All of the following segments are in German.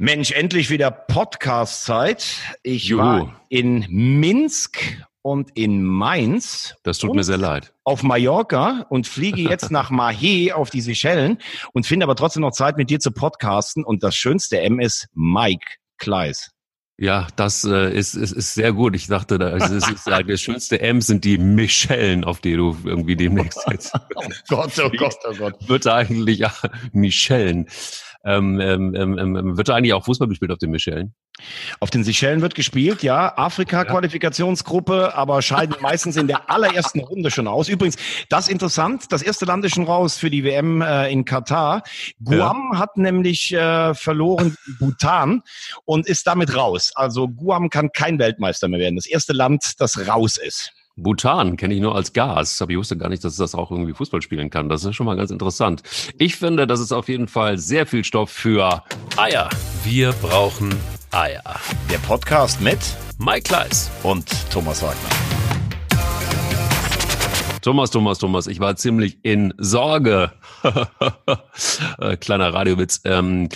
Mensch, endlich wieder Podcast-Zeit. Ich Juhu. war in Minsk und in Mainz. Das tut mir sehr leid. Auf Mallorca und fliege jetzt nach Mahé auf die Seychellen und finde aber trotzdem noch Zeit, mit dir zu podcasten. Und das schönste M ist Mike Kleis. Ja, das äh, ist, ist, ist sehr gut. Ich dachte, das ist, ist, das schönste M sind die Michellen, auf die du irgendwie demnächst jetzt. oh Gott, oh Gott, oh Gott. Wird eigentlich ja, Michellen. Ähm, ähm, ähm, ähm, wird da eigentlich auch Fußball gespielt auf den Seychellen? Auf den Seychellen wird gespielt, ja. Afrika-Qualifikationsgruppe, aber scheiden meistens in der allerersten Runde schon aus. Übrigens, das interessant, das erste Land ist schon raus für die WM äh, in Katar. Guam ja. hat nämlich äh, verloren Bhutan und ist damit raus. Also Guam kann kein Weltmeister mehr werden. Das erste Land, das raus ist. Bhutan kenne ich nur als Gas, aber ich wusste gar nicht, dass es das auch irgendwie Fußball spielen kann. Das ist schon mal ganz interessant. Ich finde, das ist auf jeden Fall sehr viel Stoff für Eier. Wir brauchen Eier. Der Podcast mit Mike Kleiss und Thomas Wagner. Thomas, Thomas, Thomas, ich war ziemlich in Sorge. Äh, kleiner Radiowitz. Ähm,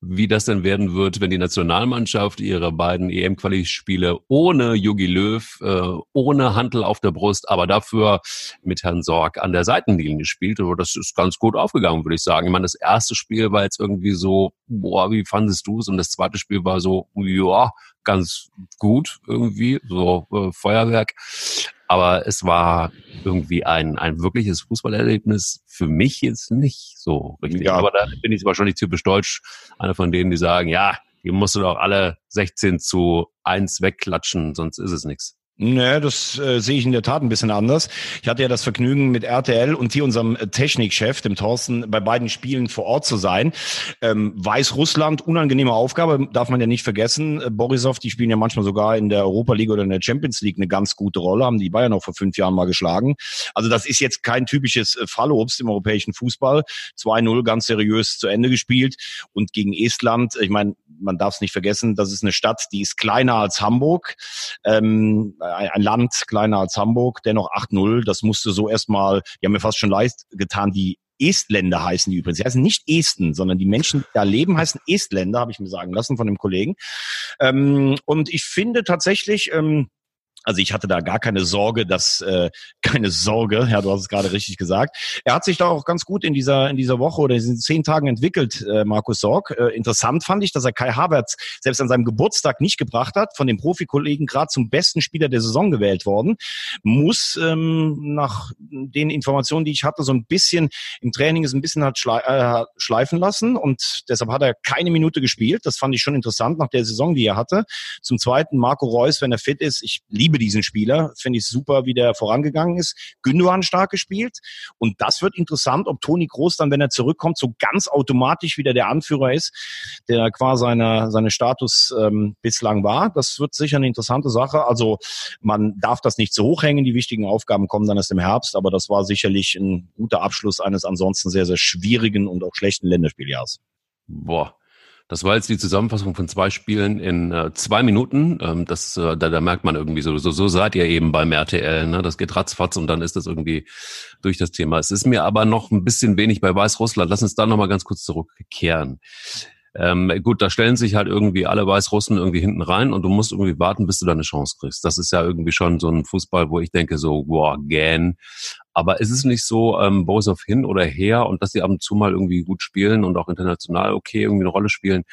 wie das denn werden wird, wenn die Nationalmannschaft ihre beiden EM-Quali-Spiele ohne Jogi Löw, äh, ohne Handel auf der Brust, aber dafür mit Herrn Sorg an der Seitenlinie spielt. Aber das ist ganz gut aufgegangen, würde ich sagen. Ich meine, das erste Spiel war jetzt irgendwie so, boah, wie fandest du es? Und das zweite Spiel war so, ja, ganz gut irgendwie, so äh, Feuerwerk. Aber es war irgendwie ein, ein wirkliches Fußballerlebnis für mich jetzt nicht so richtig. Ja. Aber da bin ich wahrscheinlich typisch deutsch, einer von denen, die sagen, ja, die musst du doch alle 16 zu 1 wegklatschen, sonst ist es nichts. Nee, das äh, sehe ich in der Tat ein bisschen anders. Ich hatte ja das Vergnügen, mit RTL und hier unserem äh, Technikchef, dem Thorsten, bei beiden Spielen vor Ort zu sein. Ähm, Weißrussland, unangenehme Aufgabe, darf man ja nicht vergessen. Äh, Borisov, die spielen ja manchmal sogar in der Europa League oder in der Champions League eine ganz gute Rolle, haben die Bayern auch vor fünf Jahren mal geschlagen. Also das ist jetzt kein typisches äh, Fallobst im europäischen Fußball. 2-0 ganz seriös zu Ende gespielt. Und gegen Estland, ich meine, man darf es nicht vergessen, das ist eine Stadt, die ist kleiner als Hamburg. Ähm, ein Land kleiner als Hamburg, dennoch 8-0. Das musste so erstmal, die haben mir fast schon leicht getan, die Estländer heißen die übrigens. Sie heißen nicht Esten, sondern die Menschen, die da leben, heißen Estländer, habe ich mir sagen lassen von dem Kollegen. Ähm, und ich finde tatsächlich, ähm, also ich hatte da gar keine Sorge, dass äh, keine Sorge, ja, du hast es gerade richtig gesagt. Er hat sich da auch ganz gut in dieser in dieser Woche oder in diesen zehn Tagen entwickelt, äh, Markus Sorg. Äh, interessant fand ich, dass er Kai Havertz selbst an seinem Geburtstag nicht gebracht hat, von den Profikollegen gerade zum besten Spieler der Saison gewählt worden. Muss ähm, nach den Informationen, die ich hatte, so ein bisschen im Training ist ein bisschen hat äh, schleifen lassen und deshalb hat er keine Minute gespielt. Das fand ich schon interessant nach der Saison, die er hatte. Zum Zweiten Marco Reus, wenn er fit ist, ich liebe diesen Spieler. Finde ich super, wie der vorangegangen ist. Gündogan stark gespielt. Und das wird interessant, ob Toni Groß dann, wenn er zurückkommt, so ganz automatisch wieder der Anführer ist, der quasi seine, seine Status ähm, bislang war. Das wird sicher eine interessante Sache. Also man darf das nicht so hoch hängen. Die wichtigen Aufgaben kommen dann erst im Herbst. Aber das war sicherlich ein guter Abschluss eines ansonsten sehr, sehr schwierigen und auch schlechten Länderspieljahres. Boah, das war jetzt die Zusammenfassung von zwei Spielen in äh, zwei Minuten. Ähm, das, äh, da, da merkt man irgendwie so, so, so seid ihr eben beim RTL. Ne? Das geht ratzfatz und dann ist das irgendwie durch das Thema. Es ist mir aber noch ein bisschen wenig bei Weißrussland. Lass uns da nochmal ganz kurz zurückkehren. Ähm, gut, da stellen sich halt irgendwie alle Weißrussen irgendwie hinten rein und du musst irgendwie warten, bis du da eine Chance kriegst. Das ist ja irgendwie schon so ein Fußball, wo ich denke so, wow, gähn. Aber ist es nicht so, ähm, Borisov hin oder her und dass sie ab und zu mal irgendwie gut spielen und auch international okay irgendwie eine Rolle spielen,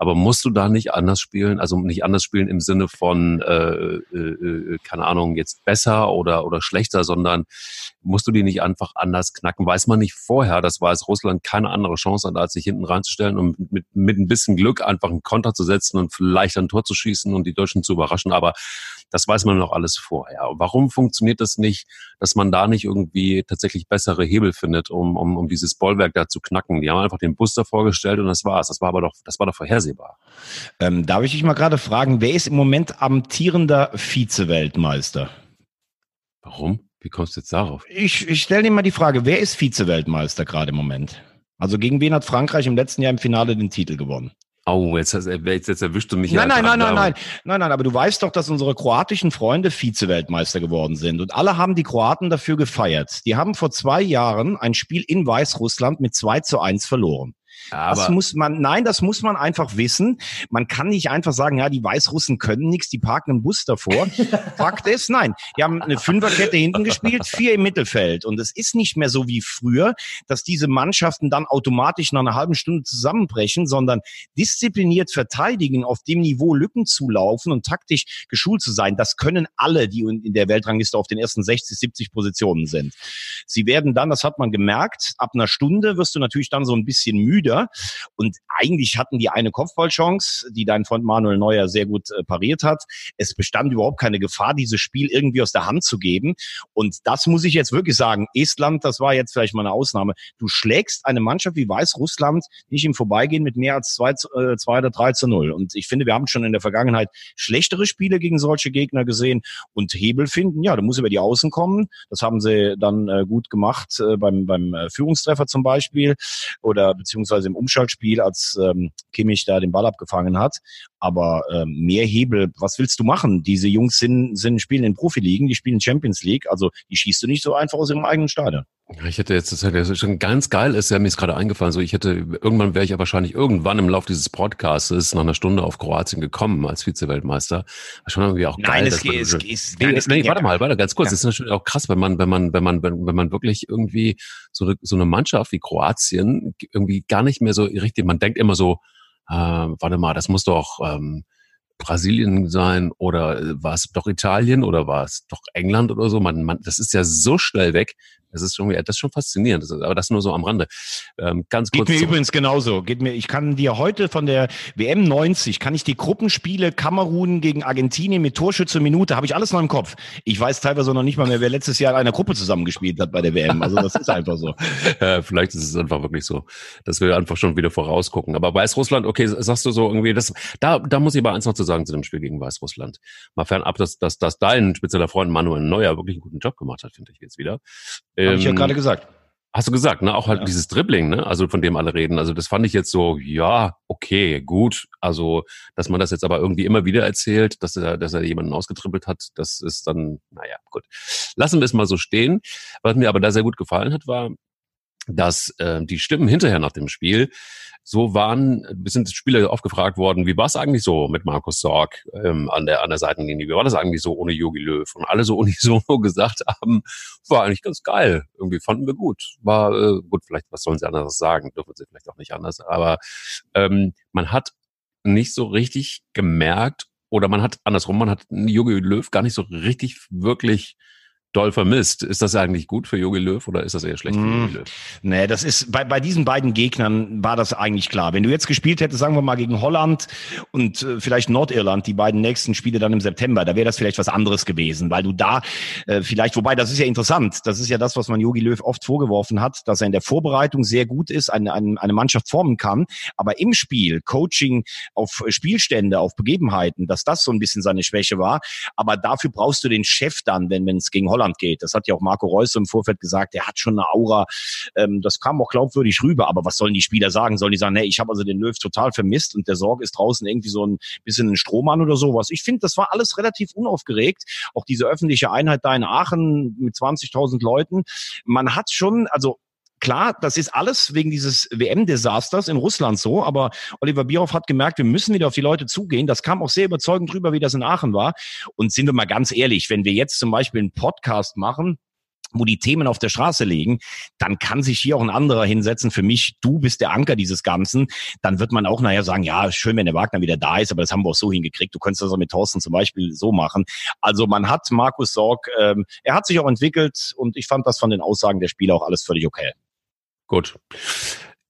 aber musst du da nicht anders spielen? Also nicht anders spielen im Sinne von, äh, äh, äh, keine Ahnung, jetzt besser oder, oder schlechter, sondern musst du die nicht einfach anders knacken? Weiß man nicht vorher, dass Weißrussland keine andere Chance hat, als sich hinten reinzustellen und mit, mit ein bisschen Glück einfach einen Konter zu setzen und vielleicht ein Tor zu schießen und die Deutschen zu überraschen. Aber das weiß man noch alles vorher. Warum funktioniert das nicht, dass man da nicht irgendwie tatsächlich bessere Hebel findet, um, um, um dieses Bollwerk da zu knacken? Die haben einfach den Booster vorgestellt und das war's. Das war aber doch, das war doch vorhersehbar vorhersehbar. Ähm, darf ich dich mal gerade fragen, wer ist im Moment amtierender Vize-Weltmeister? Warum? Wie kommst du jetzt darauf? Ich, ich stelle dir mal die Frage, wer ist Vize-Weltmeister gerade im Moment? Also gegen wen hat Frankreich im letzten Jahr im Finale den Titel gewonnen? Oh, jetzt, jetzt, jetzt erwischst du mich. Nein, nein, nein, nein, nein, nein, nein, aber du weißt doch, dass unsere kroatischen Freunde Vize-Weltmeister geworden sind und alle haben die Kroaten dafür gefeiert. Die haben vor zwei Jahren ein Spiel in Weißrussland mit 2 zu 1 verloren. Aber das muss man, nein, das muss man einfach wissen. Man kann nicht einfach sagen, ja, die Weißrussen können nichts, die parken einen Bus davor. Fakt ist, nein, die haben eine Fünferkette hinten gespielt, vier im Mittelfeld. Und es ist nicht mehr so wie früher, dass diese Mannschaften dann automatisch nach einer halben Stunde zusammenbrechen, sondern diszipliniert verteidigen, auf dem Niveau Lücken zulaufen und taktisch geschult zu sein. Das können alle, die in der Weltrangliste auf den ersten 60, 70 Positionen sind. Sie werden dann, das hat man gemerkt, ab einer Stunde wirst du natürlich dann so ein bisschen müder. Und eigentlich hatten die eine Kopfballchance, die dein Freund Manuel Neuer sehr gut äh, pariert hat. Es bestand überhaupt keine Gefahr, dieses Spiel irgendwie aus der Hand zu geben. Und das muss ich jetzt wirklich sagen. Estland, das war jetzt vielleicht mal eine Ausnahme. Du schlägst eine Mannschaft wie Weißrussland nicht im Vorbeigehen mit mehr als zwei, äh, oder drei zu null. Und ich finde, wir haben schon in der Vergangenheit schlechtere Spiele gegen solche Gegner gesehen und Hebel finden. Ja, du musst über die Außen kommen. Das haben sie dann äh, gut gemacht äh, beim, beim äh, Führungstreffer zum Beispiel oder beziehungsweise im Umschaltspiel, als ähm, Kimmich da den Ball abgefangen hat. Aber ähm, mehr Hebel, was willst du machen? Diese Jungs sind, sind spielen in Profiligen, die spielen Champions League, also die schießt du nicht so einfach aus ihrem eigenen Stadion. Ich hätte jetzt, das hätte schon ganz geil ist, ja, mir ist gerade eingefallen, so ich hätte, irgendwann wäre ich ja wahrscheinlich irgendwann im Laufe dieses Podcasts nach einer Stunde auf Kroatien gekommen als Vize-Weltmeister. Schon irgendwie auch geil. Nein, es geht, es geht, nein, nee, warte mal, warte ganz kurz. Ja. Das ist natürlich auch krass, wenn man, wenn man, wenn man, wenn, wenn man wirklich irgendwie so eine, so eine Mannschaft wie Kroatien irgendwie gar nicht mehr so richtig, man denkt immer so, äh, warte mal, das muss doch, ähm, Brasilien sein oder äh, war es doch Italien oder war es doch England oder so. Man, man, das ist ja so schnell weg. Das ist schon, das ist schon faszinierend. Das ist, aber das nur so am Rande. Ähm, ganz kurz. Geht mir übrigens genauso. Geht mir, ich kann dir heute von der WM 90, kann ich die Gruppenspiele Kamerun gegen Argentinien mit Torschütze Minute, habe ich alles noch im Kopf. Ich weiß teilweise noch nicht mal mehr, wer letztes Jahr in einer Gruppe zusammengespielt hat bei der WM. Also das ist einfach so. ja, vielleicht ist es einfach wirklich so, dass wir einfach schon wieder vorausgucken. Aber Weißrussland, okay, sagst du so irgendwie, das, da, da muss ich aber eins noch zu sagen zu dem Spiel gegen Weißrussland. Mal fernab, dass, dass, dass dein spezieller Freund Manuel Neuer wirklich einen guten Job gemacht hat, finde ich jetzt wieder. Habe ich ja ähm, gerade gesagt. Hast du gesagt, ne? Auch halt ja. dieses Dribbling, ne? Also von dem alle reden. Also das fand ich jetzt so, ja, okay, gut. Also, dass man das jetzt aber irgendwie immer wieder erzählt, dass er, dass er jemanden ausgetribbelt hat, das ist dann, naja, gut. Lassen wir es mal so stehen. Was mir aber da sehr gut gefallen hat, war, dass äh, die Stimmen hinterher nach dem Spiel so waren, sind Spieler aufgefragt worden, wie war es eigentlich so mit Markus Sorg ähm, an, der, an der Seitenlinie? Wie war das eigentlich so ohne Yogi Löw? Und alle so unisono gesagt haben, war eigentlich ganz geil. Irgendwie fanden wir gut. War äh, gut, vielleicht, was sollen sie anderes sagen? Dürfen sie vielleicht auch nicht anders. Aber ähm, man hat nicht so richtig gemerkt, oder man hat andersrum, man hat Jogi Löw gar nicht so richtig wirklich doll vermisst. Ist das eigentlich gut für Jogi Löw oder ist das eher schlecht für Jogi hm. Löw? Nee, das ist bei, bei diesen beiden Gegnern war das eigentlich klar. Wenn du jetzt gespielt hättest, sagen wir mal gegen Holland und äh, vielleicht Nordirland, die beiden nächsten Spiele dann im September, da wäre das vielleicht was anderes gewesen, weil du da äh, vielleicht, wobei das ist ja interessant, das ist ja das, was man Jogi Löw oft vorgeworfen hat, dass er in der Vorbereitung sehr gut ist, eine, eine, eine Mannschaft formen kann, aber im Spiel, Coaching auf Spielstände, auf Begebenheiten, dass das so ein bisschen seine Schwäche war. Aber dafür brauchst du den Chef dann, wenn es gegen Holland Holland geht. Das hat ja auch Marco Reus im Vorfeld gesagt, der hat schon eine Aura. Ähm, das kam auch glaubwürdig rüber. Aber was sollen die Spieler sagen? Sollen die sagen, nee, ich habe also den Löw total vermisst und der Sorg ist draußen irgendwie so ein bisschen ein Strohmann oder sowas. Ich finde, das war alles relativ unaufgeregt. Auch diese öffentliche Einheit da in Aachen mit 20.000 Leuten. Man hat schon, also Klar, das ist alles wegen dieses WM-Desasters in Russland so, aber Oliver Bierhoff hat gemerkt, wir müssen wieder auf die Leute zugehen. Das kam auch sehr überzeugend drüber, wie das in Aachen war. Und sind wir mal ganz ehrlich, wenn wir jetzt zum Beispiel einen Podcast machen, wo die Themen auf der Straße liegen, dann kann sich hier auch ein anderer hinsetzen. Für mich, du bist der Anker dieses Ganzen. Dann wird man auch nachher sagen, ja, schön, wenn der Wagner wieder da ist, aber das haben wir auch so hingekriegt. Du könntest das auch mit Thorsten zum Beispiel so machen. Also man hat Markus Sorg, ähm, er hat sich auch entwickelt und ich fand das von den Aussagen der Spieler auch alles völlig okay. Gut.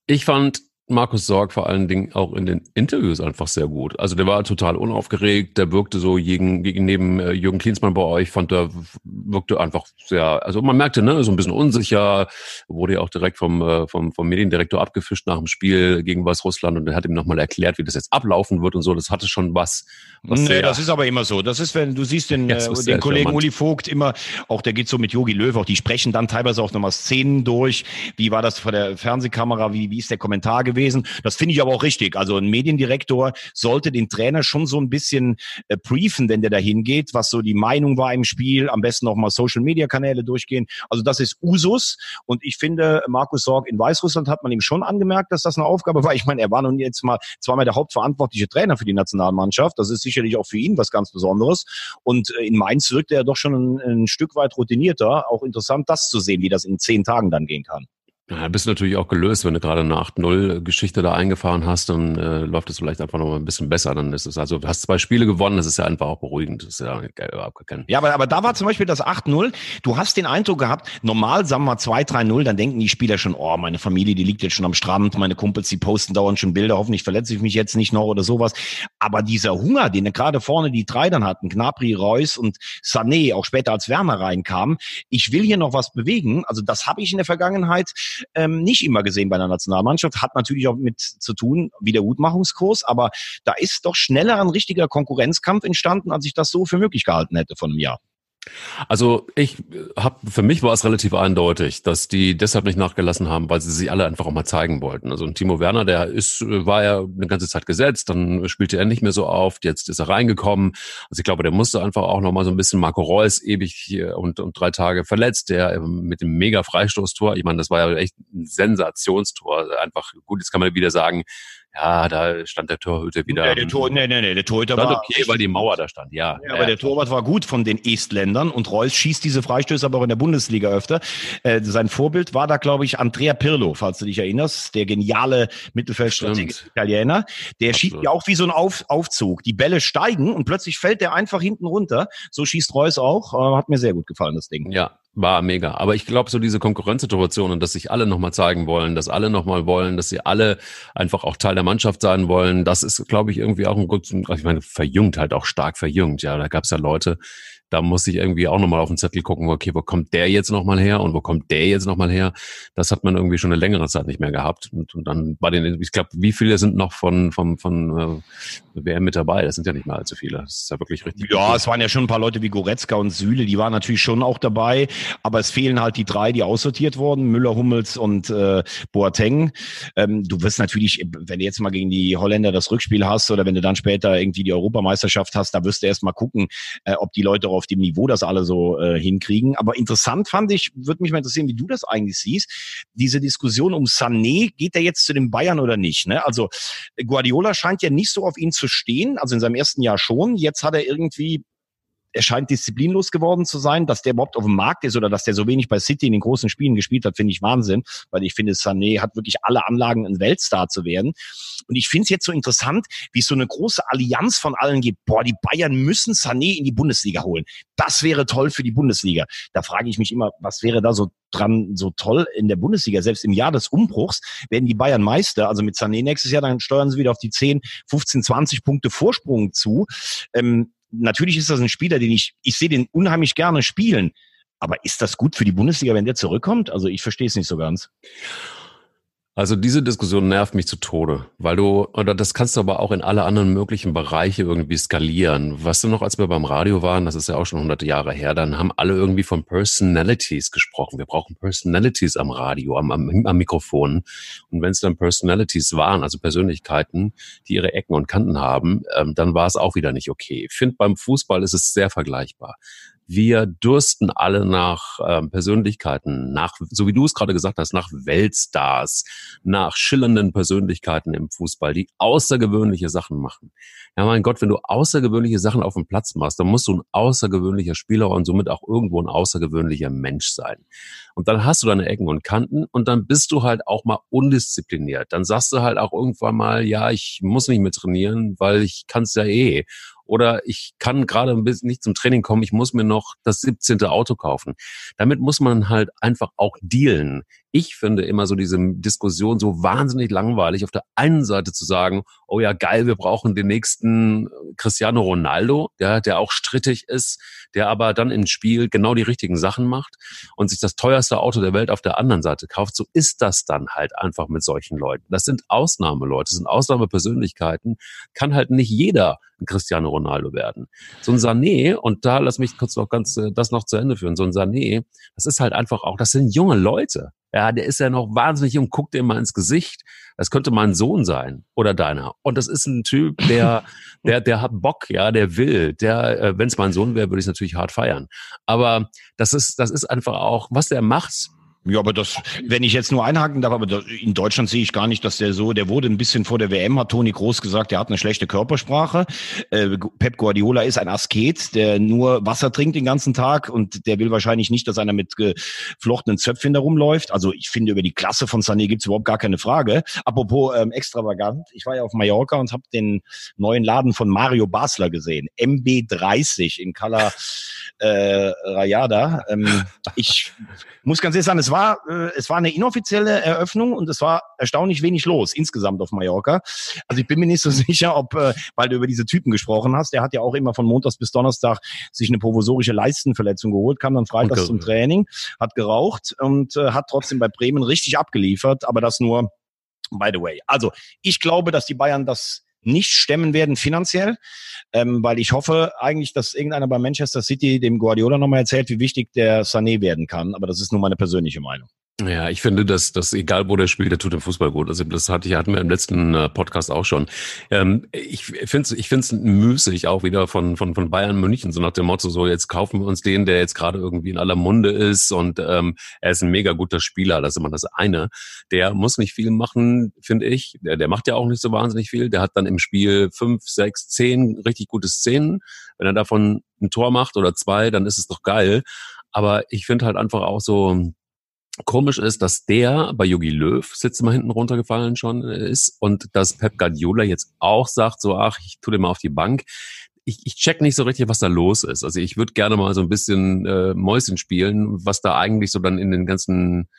Ich fand Markus Sorg vor allen Dingen auch in den Interviews einfach sehr gut. Also der war total unaufgeregt, der wirkte so gegen, gegen neben äh, Jürgen Klinsmann bei euch, fand der wirkte einfach sehr, also man merkte, ne, so ein bisschen unsicher, wurde ja auch direkt vom, äh, vom, vom Mediendirektor abgefischt nach dem Spiel gegen Weißrussland und er hat ihm nochmal erklärt, wie das jetzt ablaufen wird und so. Das hatte schon was. was nee, das ist aber immer so. Das ist, wenn du siehst den, äh, den Kollegen charmant. Uli Vogt immer, auch der geht so mit Yogi Löw, auch die sprechen dann teilweise auch nochmal Szenen durch. Wie war das vor der Fernsehkamera? Wie, wie ist der Kommentar gewesen? Gewesen. Das finde ich aber auch richtig. Also ein Mediendirektor sollte den Trainer schon so ein bisschen äh, briefen, wenn der da hingeht, was so die Meinung war im Spiel, am besten noch mal Social Media Kanäle durchgehen. Also das ist Usus und ich finde, Markus Sorg in Weißrussland hat man ihm schon angemerkt, dass das eine Aufgabe war. Ich meine, er war nun jetzt mal zweimal der hauptverantwortliche Trainer für die Nationalmannschaft. Das ist sicherlich auch für ihn was ganz Besonderes. Und äh, in Mainz wirkt er doch schon ein, ein Stück weit routinierter. Auch interessant, das zu sehen, wie das in zehn Tagen dann gehen kann. Ja, bist natürlich auch gelöst, wenn du gerade eine 8-0-Geschichte da eingefahren hast, dann äh, läuft es vielleicht einfach noch mal ein bisschen besser. Dann ist es also, du hast zwei Spiele gewonnen, das ist ja einfach auch beruhigend. Das ist ja überhaupt kein Ja, aber, aber da war zum Beispiel das 8-0. Du hast den Eindruck gehabt, normal sagen wir mal 2-3-0, dann denken die Spieler schon, oh, meine Familie, die liegt jetzt schon am Strand, meine Kumpels, die posten dauernd schon Bilder, hoffentlich verletze ich mich jetzt nicht noch oder sowas. Aber dieser Hunger, den gerade vorne die drei dann hatten, Gnabry, Reus und Sané, auch später als Werner reinkam, ich will hier noch was bewegen. Also das habe ich in der Vergangenheit ähm, nicht immer gesehen bei einer Nationalmannschaft. Hat natürlich auch mit zu tun, Wiedergutmachungskurs, aber da ist doch schneller ein richtiger Konkurrenzkampf entstanden, als ich das so für möglich gehalten hätte von einem Jahr. Also ich habe für mich war es relativ eindeutig, dass die deshalb nicht nachgelassen haben, weil sie sich alle einfach auch mal zeigen wollten. Also Timo Werner, der ist war ja eine ganze Zeit gesetzt, dann spielte er nicht mehr so auf, jetzt ist er reingekommen. Also ich glaube, der musste einfach auch noch mal so ein bisschen Marco Reus ewig und, und drei Tage verletzt, der mit dem mega Freistoßtor, ich meine, das war ja echt ein Sensationstor, einfach gut, jetzt kann man wieder sagen, ja, da stand der Torhüter wieder. Nee, der Tor, nee, nee, nee, der Torhüter war okay, weil die Mauer da stand, ja. ja aber der Torwart war gut von den Estländern und Reus schießt diese Freistöße aber auch in der Bundesliga öfter. Äh, sein Vorbild war da, glaube ich, Andrea Pirlo, falls du dich erinnerst, der geniale Mittelfeldstratege Italiener. Der Absolut. schießt ja auch wie so ein Auf, Aufzug. Die Bälle steigen und plötzlich fällt der einfach hinten runter. So schießt Reus auch. Äh, hat mir sehr gut gefallen, das Ding. Ja, war mega. Aber ich glaube, so diese Konkurrenzsituation und dass sich alle nochmal zeigen wollen, dass alle nochmal wollen, dass sie alle einfach auch Teil der Mannschaft sein wollen, das ist, glaube ich, irgendwie auch ein gut, ich meine, verjüngt halt auch stark verjüngt. Ja, da gab es ja Leute, da muss ich irgendwie auch nochmal auf den Zettel gucken, okay, wo kommt der jetzt nochmal her und wo kommt der jetzt nochmal her? Das hat man irgendwie schon eine längere Zeit nicht mehr gehabt. Und, und dann war den, ich glaube, wie viele sind noch von, von, von äh, WM mit dabei? Das sind ja nicht mehr allzu viele. Das ist ja wirklich richtig. Ja, es waren ja schon ein paar Leute wie Goretzka und Süle, die waren natürlich schon auch dabei, aber es fehlen halt die drei, die aussortiert wurden, Müller, Hummels und äh, Boateng. Ähm, du wirst natürlich, wenn du jetzt mal gegen die Holländer das Rückspiel hast oder wenn du dann später irgendwie die Europameisterschaft hast, da wirst du erst mal gucken, äh, ob die Leute auf dem Niveau das alle so äh, hinkriegen. Aber interessant fand ich, würde mich mal interessieren, wie du das eigentlich siehst. Diese Diskussion um Sané, geht er jetzt zu den Bayern oder nicht? Ne? Also Guardiola scheint ja nicht so auf ihn zu stehen, also in seinem ersten Jahr schon. Jetzt hat er irgendwie er scheint disziplinlos geworden zu sein, dass der überhaupt auf dem Markt ist oder dass der so wenig bei City in den großen Spielen gespielt hat, finde ich Wahnsinn, weil ich finde, Sané hat wirklich alle Anlagen, ein Weltstar zu werden. Und ich finde es jetzt so interessant, wie es so eine große Allianz von allen gibt. Boah, die Bayern müssen Sané in die Bundesliga holen. Das wäre toll für die Bundesliga. Da frage ich mich immer, was wäre da so dran so toll in der Bundesliga? Selbst im Jahr des Umbruchs werden die Bayern Meister. Also mit Sané nächstes Jahr, dann steuern sie wieder auf die 10, 15, 20 Punkte Vorsprung zu. Ähm, natürlich ist das ein Spieler, den ich, ich sehe den unheimlich gerne spielen. Aber ist das gut für die Bundesliga, wenn der zurückkommt? Also ich verstehe es nicht so ganz. Also diese Diskussion nervt mich zu Tode, weil du, oder das kannst du aber auch in alle anderen möglichen Bereiche irgendwie skalieren. Was du noch, als wir beim Radio waren, das ist ja auch schon hunderte Jahre her, dann haben alle irgendwie von Personalities gesprochen. Wir brauchen Personalities am Radio, am, am, am Mikrofon. Und wenn es dann Personalities waren, also Persönlichkeiten, die ihre Ecken und Kanten haben, ähm, dann war es auch wieder nicht okay. Ich finde, beim Fußball ist es sehr vergleichbar. Wir dursten alle nach ähm, Persönlichkeiten, nach, so wie du es gerade gesagt hast, nach Weltstars, nach schillernden Persönlichkeiten im Fußball, die außergewöhnliche Sachen machen. Ja, mein Gott, wenn du außergewöhnliche Sachen auf dem Platz machst, dann musst du ein außergewöhnlicher Spieler und somit auch irgendwo ein außergewöhnlicher Mensch sein. Und dann hast du deine Ecken und Kanten und dann bist du halt auch mal undiszipliniert. Dann sagst du halt auch irgendwann mal, ja, ich muss nicht mehr trainieren, weil ich kann es ja eh oder ich kann gerade ein bisschen nicht zum Training kommen, ich muss mir noch das 17. Auto kaufen. Damit muss man halt einfach auch dealen. Ich finde immer so diese Diskussion so wahnsinnig langweilig, auf der einen Seite zu sagen, oh ja, geil, wir brauchen den nächsten Cristiano Ronaldo, der, der auch strittig ist, der aber dann im Spiel genau die richtigen Sachen macht und sich das teuerste Auto der Welt auf der anderen Seite kauft. So ist das dann halt einfach mit solchen Leuten. Das sind Ausnahmeleute, das sind Ausnahmepersönlichkeiten. Kann halt nicht jeder ein Cristiano Ronaldo werden. So ein Sané, und da lass mich kurz noch ganz äh, das noch zu Ende führen, so ein Sané, das ist halt einfach auch, das sind junge Leute. Ja, der ist ja noch wahnsinnig jung, guckt dir mal ins Gesicht. Das könnte mein Sohn sein oder deiner. Und das ist ein Typ, der, der, der hat Bock, ja, der will. Der, äh, wenn es mein Sohn wäre, würde ich es natürlich hart feiern. Aber das ist, das ist einfach auch, was der macht, ja, aber das, wenn ich jetzt nur einhaken darf, aber das, in Deutschland sehe ich gar nicht, dass der so, der wurde ein bisschen vor der WM, hat Toni Groß gesagt, der hat eine schlechte Körpersprache. Äh, Pep Guardiola ist ein Asket, der nur Wasser trinkt den ganzen Tag und der will wahrscheinlich nicht, dass einer mit geflochtenen Zöpfchen da rumläuft. Also ich finde, über die Klasse von Sané gibt's überhaupt gar keine Frage. Apropos ähm, extravagant, ich war ja auf Mallorca und habe den neuen Laden von Mario Basler gesehen, MB30 in Cala äh, Rayada. Ähm, ich muss ganz ehrlich sagen, es war, äh, es war eine inoffizielle Eröffnung und es war erstaunlich wenig los insgesamt auf Mallorca. Also ich bin mir nicht so sicher, ob, äh, weil du über diese Typen gesprochen hast, der hat ja auch immer von Montags bis Donnerstag sich eine provisorische Leistenverletzung geholt, kam dann freitags okay. zum Training, hat geraucht und äh, hat trotzdem bei Bremen richtig abgeliefert, aber das nur by the way. Also ich glaube, dass die Bayern das nicht stemmen werden finanziell, ähm, weil ich hoffe eigentlich, dass irgendeiner bei Manchester City dem Guardiola nochmal erzählt, wie wichtig der Sané werden kann. Aber das ist nur meine persönliche Meinung. Ja, ich finde, dass, dass egal wo der spielt, der tut im Fußball gut. Also das hatte ich, hatten wir im letzten äh, Podcast auch schon. Ähm, ich finde es ich find's müßig auch wieder von, von, von Bayern München, so nach dem Motto, so jetzt kaufen wir uns den, der jetzt gerade irgendwie in aller Munde ist und ähm, er ist ein mega guter Spieler, das ist immer das eine. Der muss nicht viel machen, finde ich. Der, der macht ja auch nicht so wahnsinnig viel. Der hat dann im Spiel fünf, sechs, zehn richtig gute Szenen. Wenn er davon ein Tor macht oder zwei, dann ist es doch geil. Aber ich finde halt einfach auch so, Komisch ist, dass der bei Yogi Löw sitzt mal hinten runtergefallen schon äh, ist und dass Pep Guardiola jetzt auch sagt, so ach, ich tu dir mal auf die Bank. Ich, ich check nicht so richtig, was da los ist. Also ich würde gerne mal so ein bisschen äh, Mäuschen spielen, was da eigentlich so dann in den ganzen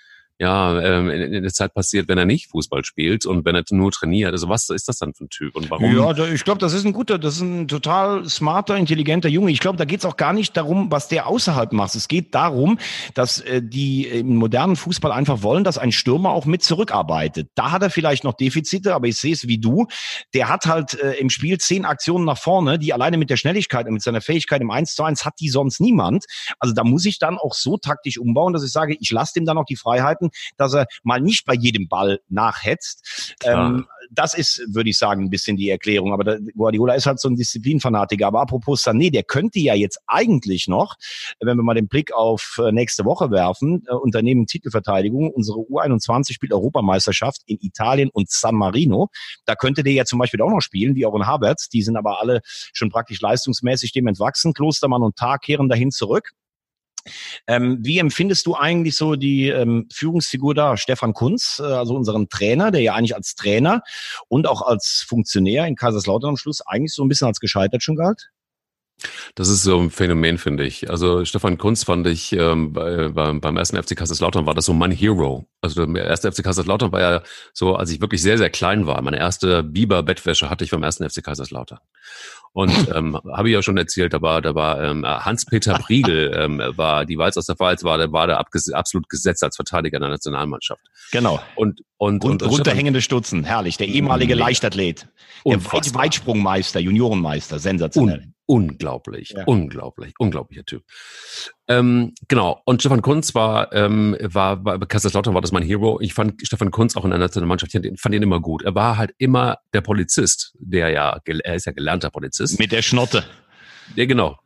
ja, ähm, in, der Zeit passiert, wenn er nicht Fußball spielt und wenn er nur trainiert. Also was ist das dann für ein Typ und warum? Ja, ich glaube, das ist ein guter, das ist ein total smarter, intelligenter Junge. Ich glaube, da geht es auch gar nicht darum, was der außerhalb macht. Es geht darum, dass äh, die im modernen Fußball einfach wollen, dass ein Stürmer auch mit zurückarbeitet. Da hat er vielleicht noch Defizite, aber ich sehe es wie du. Der hat halt äh, im Spiel zehn Aktionen nach vorne, die alleine mit der Schnelligkeit und mit seiner Fähigkeit im 1 zu 1 hat die sonst niemand. Also da muss ich dann auch so taktisch umbauen, dass ich sage, ich lasse dem dann auch die Freiheiten, dass er mal nicht bei jedem Ball nachhetzt. Ähm, das ist, würde ich sagen, ein bisschen die Erklärung. Aber der Guardiola ist halt so ein Disziplinfanatiker. Aber apropos Sané, der könnte ja jetzt eigentlich noch, wenn wir mal den Blick auf äh, nächste Woche werfen, äh, Unternehmen Titelverteidigung, unsere U21 spielt Europameisterschaft in Italien und San Marino. Da könnte der ja zum Beispiel auch noch spielen, wie auch in Havertz. Die sind aber alle schon praktisch leistungsmäßig dem entwachsen. Klostermann und Tag kehren dahin zurück. Ähm, wie empfindest du eigentlich so die ähm, Führungsfigur da, Stefan Kunz, äh, also unseren Trainer, der ja eigentlich als Trainer und auch als Funktionär in Kaiserslautern am Schluss eigentlich so ein bisschen als gescheitert schon galt? Das ist so ein Phänomen, finde ich. Also Stefan Kunz fand ich ähm, bei, beim ersten FC Kaiserslautern war das so mein Hero. Also der erste FC Kaiserslautern war ja so, als ich wirklich sehr, sehr klein war. Meine erste Biber-Bettwäsche hatte ich beim ersten FC Kaiserslautern. Und ähm, habe ich ja schon erzählt, da war, da war ähm, Hans-Peter Priegel, ähm, war die Walz aus der Pfalz, war, der war der absolut gesetzt als Verteidiger der Nationalmannschaft. Genau. Und, und, und, und runterhängende Stutzen, herrlich. Der ehemalige Leichtathlet, der Weit Weitsprungmeister, Juniorenmeister, sensationell. Un unglaublich, ja. unglaublich, unglaublicher Typ. Ähm, genau. Und Stefan Kunz war, ähm, war, bei Kaiserslautern war das mein Hero. Ich fand Stefan Kunz auch in der Nationalmannschaft, ich fand ihn immer gut. Er war halt immer der Polizist, der ja, er ist ja gelernter Polizist. Mit der Schnotte. Ja, genau.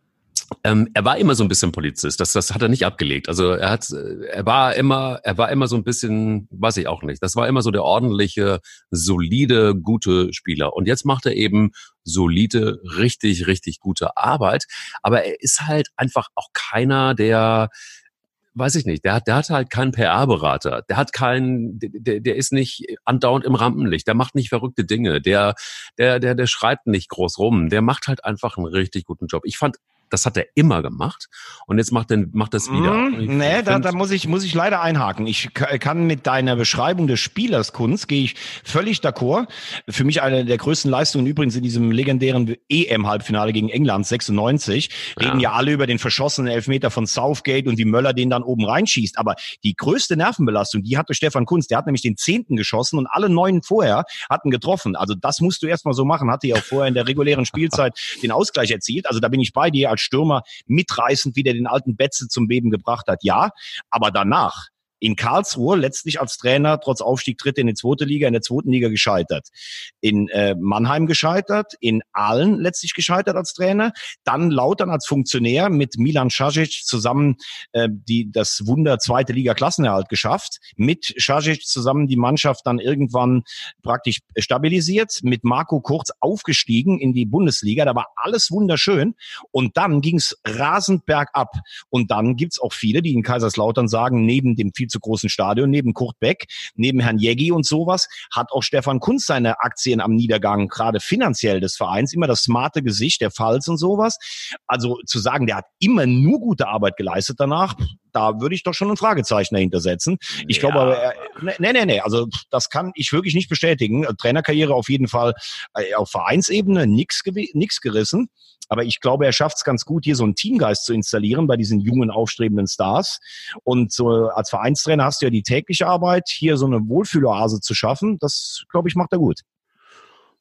Ähm, er war immer so ein bisschen Polizist. Das, das hat er nicht abgelegt. Also er hat, er war immer, er war immer so ein bisschen, weiß ich auch nicht. Das war immer so der ordentliche, solide, gute Spieler. Und jetzt macht er eben solide, richtig, richtig gute Arbeit. Aber er ist halt einfach auch keiner, der weiß ich nicht, der hat, der hat halt keinen PR-Berater, der hat keinen, der, der ist nicht andauernd im Rampenlicht, der macht nicht verrückte Dinge, der, der, der, der schreibt nicht groß rum, der macht halt einfach einen richtig guten Job. Ich fand das hat er immer gemacht und jetzt macht er macht das wieder. Mm, nee, da, da muss ich muss ich leider einhaken. Ich kann mit deiner Beschreibung des Spielers Kunst gehe ich völlig d'accord. Für mich eine der größten Leistungen übrigens in diesem legendären EM-Halbfinale gegen England 96. Reden ja. ja alle über den verschossenen Elfmeter von Southgate und wie Möller den dann oben reinschießt. Aber die größte Nervenbelastung, die hatte Stefan Kunst. Der hat nämlich den zehnten geschossen und alle neun vorher hatten getroffen. Also das musst du erstmal so machen. Hatte ja auch vorher in der regulären Spielzeit den Ausgleich erzielt. Also da bin ich bei dir als Stürmer mitreißend, wie der den alten Betze zum Beben gebracht hat. Ja, aber danach in Karlsruhe letztlich als Trainer trotz Aufstieg dritte in die zweite Liga, in der zweiten Liga gescheitert. In äh, Mannheim gescheitert, in Aalen letztlich gescheitert als Trainer, dann Lautern als Funktionär mit Milan Šažić zusammen äh, die das Wunder zweite Liga Klassenerhalt geschafft, mit Šažić zusammen die Mannschaft dann irgendwann praktisch stabilisiert, mit Marco Kurz aufgestiegen in die Bundesliga, da war alles wunderschön. Und dann ging's rasend bergab. Und dann gibt's auch viele, die in Kaiserslautern sagen, neben dem viel viel zu großen Stadion, neben Kurt Beck, neben Herrn Jeggi und sowas, hat auch Stefan Kunz seine Aktien am Niedergang, gerade finanziell des Vereins, immer das smarte Gesicht, der Falls und sowas. Also zu sagen, der hat immer nur gute Arbeit geleistet danach, da würde ich doch schon ein Fragezeichen dahinter setzen. Ich ja. glaube, er, nee, nee, nee, also das kann ich wirklich nicht bestätigen. Trainerkarriere auf jeden Fall äh, auf Vereinsebene nix, nix gerissen. Aber ich glaube, er schafft es ganz gut, hier so einen Teamgeist zu installieren bei diesen jungen, aufstrebenden Stars. Und so als Vereinstrainer hast du ja die tägliche Arbeit, hier so eine Wohlfühloase zu schaffen. Das, glaube ich, macht er gut.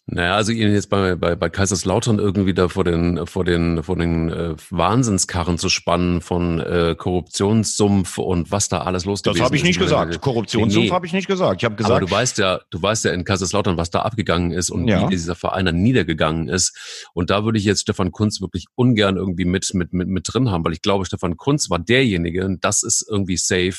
Naja, also ihn jetzt bei, bei, bei Kaiserslautern irgendwie da vor den, vor den, vor den äh, Wahnsinnskarren zu spannen von äh, Korruptionssumpf und was da alles los Das habe ich nicht gesagt. Korruptionssumpf nee, nee. habe ich nicht gesagt. Ich habe gesagt. Aber du weißt ja, du weißt ja in Kaiserslautern, was da abgegangen ist und ja. wie dieser Verein dann niedergegangen ist. Und da würde ich jetzt Stefan Kunz wirklich ungern irgendwie mit, mit, mit, mit drin haben, weil ich glaube, Stefan Kunz war derjenige, und das ist irgendwie safe,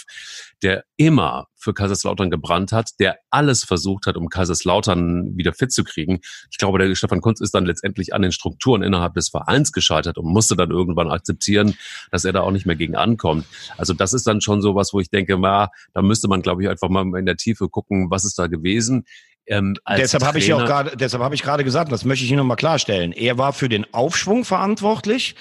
der immer für Kaiserslautern gebrannt hat, der alles versucht hat, um Kaiserslautern wieder fit zu kriegen. Ich glaube, der Stefan Kunz ist dann letztendlich an den Strukturen innerhalb des Vereins gescheitert und musste dann irgendwann akzeptieren, dass er da auch nicht mehr gegen ankommt. Also das ist dann schon sowas, wo ich denke, na, da müsste man, glaube ich, einfach mal in der Tiefe gucken, was ist da gewesen. Ähm, deshalb habe ich ja auch gerade, deshalb habe ich gerade gesagt, das möchte ich Ihnen nochmal klarstellen. Er war für den Aufschwung verantwortlich.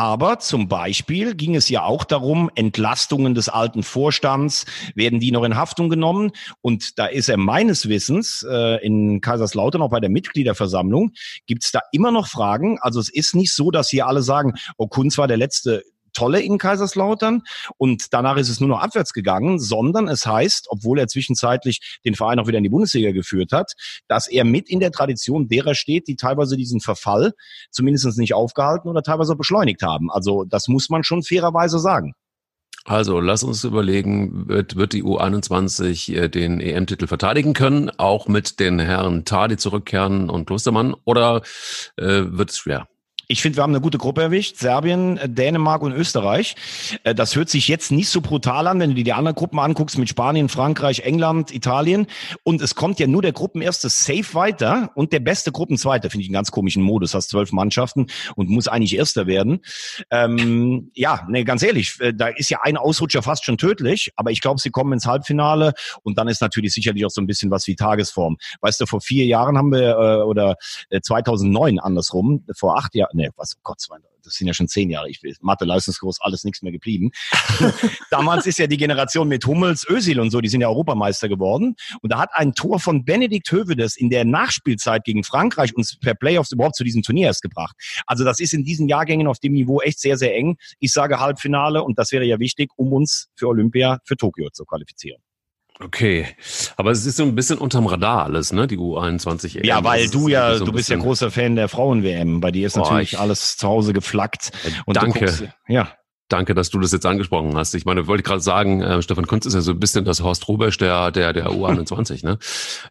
Aber zum Beispiel ging es ja auch darum, Entlastungen des alten Vorstands, werden die noch in Haftung genommen? Und da ist er meines Wissens äh, in Kaiserslautern, auch bei der Mitgliederversammlung, gibt es da immer noch Fragen. Also es ist nicht so, dass hier alle sagen, oh, Kunz war der letzte Tolle in Kaiserslautern und danach ist es nur noch abwärts gegangen, sondern es heißt, obwohl er zwischenzeitlich den Verein auch wieder in die Bundesliga geführt hat, dass er mit in der Tradition derer steht, die teilweise diesen Verfall zumindest nicht aufgehalten oder teilweise beschleunigt haben. Also das muss man schon fairerweise sagen. Also lass uns überlegen, wird, wird die U21 äh, den EM-Titel verteidigen können, auch mit den Herren Tadi zurückkehren und Klostermann, oder äh, wird es schwer? Ich finde, wir haben eine gute Gruppe erwischt. Serbien, äh, Dänemark und Österreich. Äh, das hört sich jetzt nicht so brutal an, wenn du dir die anderen Gruppen anguckst mit Spanien, Frankreich, England, Italien. Und es kommt ja nur der Gruppenerste safe weiter und der beste Gruppenzweite. Finde ich einen ganz komischen Modus. Hast zwölf Mannschaften und muss eigentlich Erster werden. Ähm, ja, nee, ganz ehrlich, äh, da ist ja ein Ausrutscher fast schon tödlich. Aber ich glaube, sie kommen ins Halbfinale und dann ist natürlich sicherlich auch so ein bisschen was wie Tagesform. Weißt du, vor vier Jahren haben wir, oder 2009 andersrum, vor acht Jahren, nee, was, oh Gott, das sind ja schon zehn Jahre, ich will Mathe, Leistungskurs, alles nichts mehr geblieben. Damals ist ja die Generation mit Hummels, Özil und so, die sind ja Europameister geworden. Und da hat ein Tor von Benedikt Hövedes in der Nachspielzeit gegen Frankreich uns per Playoffs überhaupt zu diesem Turnier erst gebracht. Also das ist in diesen Jahrgängen auf dem Niveau echt sehr, sehr eng. Ich sage Halbfinale und das wäre ja wichtig, um uns für Olympia, für Tokio zu qualifizieren. Okay, aber es ist so ein bisschen unterm Radar alles, ne? Die U21 EM. Ja, weil du ja, so du bist ja großer Fan der Frauen-WM. Bei dir ist natürlich oh, alles zu Hause geflackt. Und danke. Guckst, ja. Danke, dass du das jetzt angesprochen hast. Ich meine, wollte gerade sagen, äh, Stefan Kunz ist ja so ein bisschen das Horst Rubesch der, der, der U21, ne?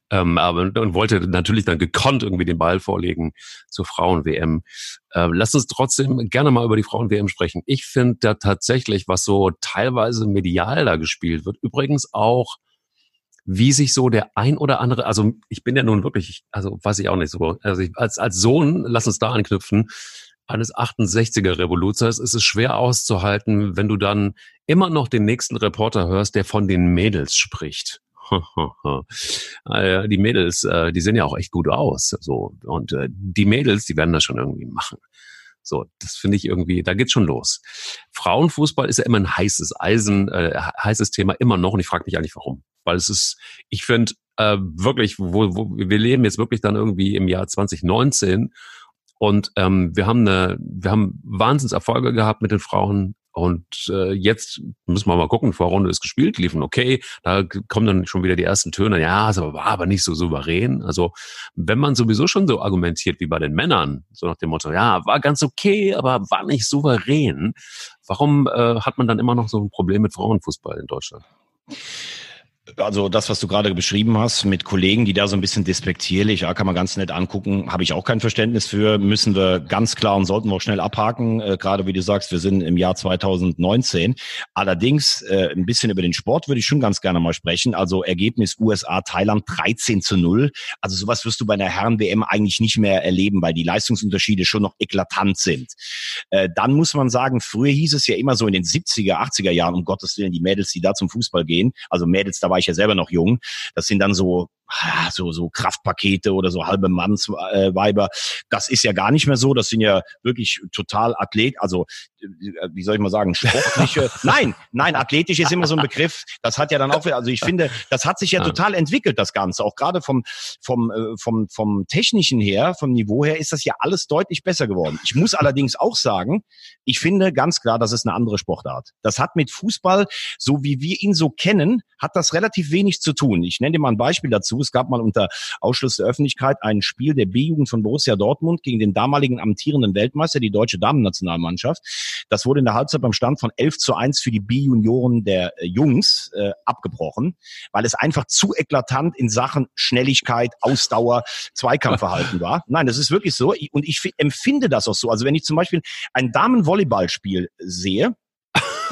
Ähm, aber und wollte natürlich dann gekonnt irgendwie den Ball vorlegen zur Frauen-WM. Äh, lass uns trotzdem gerne mal über die Frauen-WM sprechen. Ich finde da tatsächlich, was so teilweise medial da gespielt wird, übrigens auch wie sich so der ein oder andere, also ich bin ja nun wirklich, also weiß ich auch nicht so, also ich, als, als Sohn, lass uns da anknüpfen, eines 68er Revoluzers ist es schwer auszuhalten, wenn du dann immer noch den nächsten Reporter hörst, der von den Mädels spricht. die Mädels, äh, die sehen ja auch echt gut aus. So. Und äh, die Mädels, die werden das schon irgendwie machen. So, das finde ich irgendwie, da geht's schon los. Frauenfußball ist ja immer ein heißes Eisen, äh, heißes Thema immer noch und ich frage mich eigentlich warum. Weil es ist, ich finde äh, wirklich, wo, wo, wir leben jetzt wirklich dann irgendwie im Jahr 2019 und ähm, wir haben eine, wir haben Wahnsinnserfolge gehabt mit den Frauen. Und äh, jetzt müssen wir mal gucken, Vorrunde ist gespielt, liefen okay. Da kommen dann schon wieder die ersten Töne. Ja, es war aber nicht so souverän. Also wenn man sowieso schon so argumentiert wie bei den Männern, so nach dem Motto, ja, war ganz okay, aber war nicht souverän. Warum äh, hat man dann immer noch so ein Problem mit Frauenfußball in Deutschland? Also das, was du gerade beschrieben hast, mit Kollegen, die da so ein bisschen despektierlich, ja, kann man ganz nett angucken, habe ich auch kein Verständnis für, müssen wir ganz klar und sollten wir auch schnell abhaken, äh, gerade wie du sagst, wir sind im Jahr 2019. Allerdings, äh, ein bisschen über den Sport würde ich schon ganz gerne mal sprechen. Also Ergebnis USA, Thailand 13 zu 0. Also sowas wirst du bei einer Herren-WM eigentlich nicht mehr erleben, weil die Leistungsunterschiede schon noch eklatant sind. Äh, dann muss man sagen, früher hieß es ja immer so in den 70er, 80er Jahren, um Gottes Willen, die Mädels, die da zum Fußball gehen, also Mädels, da war ich ja selber noch jung. Das sind dann so so, so Kraftpakete oder so halbe Mannsweiber. Das ist ja gar nicht mehr so. Das sind ja wirklich total Athlet, also wie soll ich mal sagen, sportliche. nein, nein, athletisch ist immer so ein Begriff. Das hat ja dann auch, also ich finde, das hat sich ja total entwickelt, das Ganze. Auch gerade vom, vom, äh, vom, vom technischen her, vom Niveau her, ist das ja alles deutlich besser geworden. Ich muss allerdings auch sagen, ich finde ganz klar, das ist eine andere Sportart. Das hat mit Fußball, so wie wir ihn so kennen, hat das relativ wenig zu tun. Ich nenne dir mal ein Beispiel dazu. Es gab mal unter Ausschluss der Öffentlichkeit ein Spiel der B-Jugend von Borussia Dortmund gegen den damaligen amtierenden Weltmeister, die deutsche Damennationalmannschaft. Das wurde in der Halbzeit beim Stand von 11 zu 1 für die B-Junioren der äh, Jungs äh, abgebrochen, weil es einfach zu eklatant in Sachen Schnelligkeit, Ausdauer, Zweikampfverhalten war. Nein, das ist wirklich so. Und ich empfinde das auch so. Also wenn ich zum Beispiel ein Damenvolleyballspiel sehe,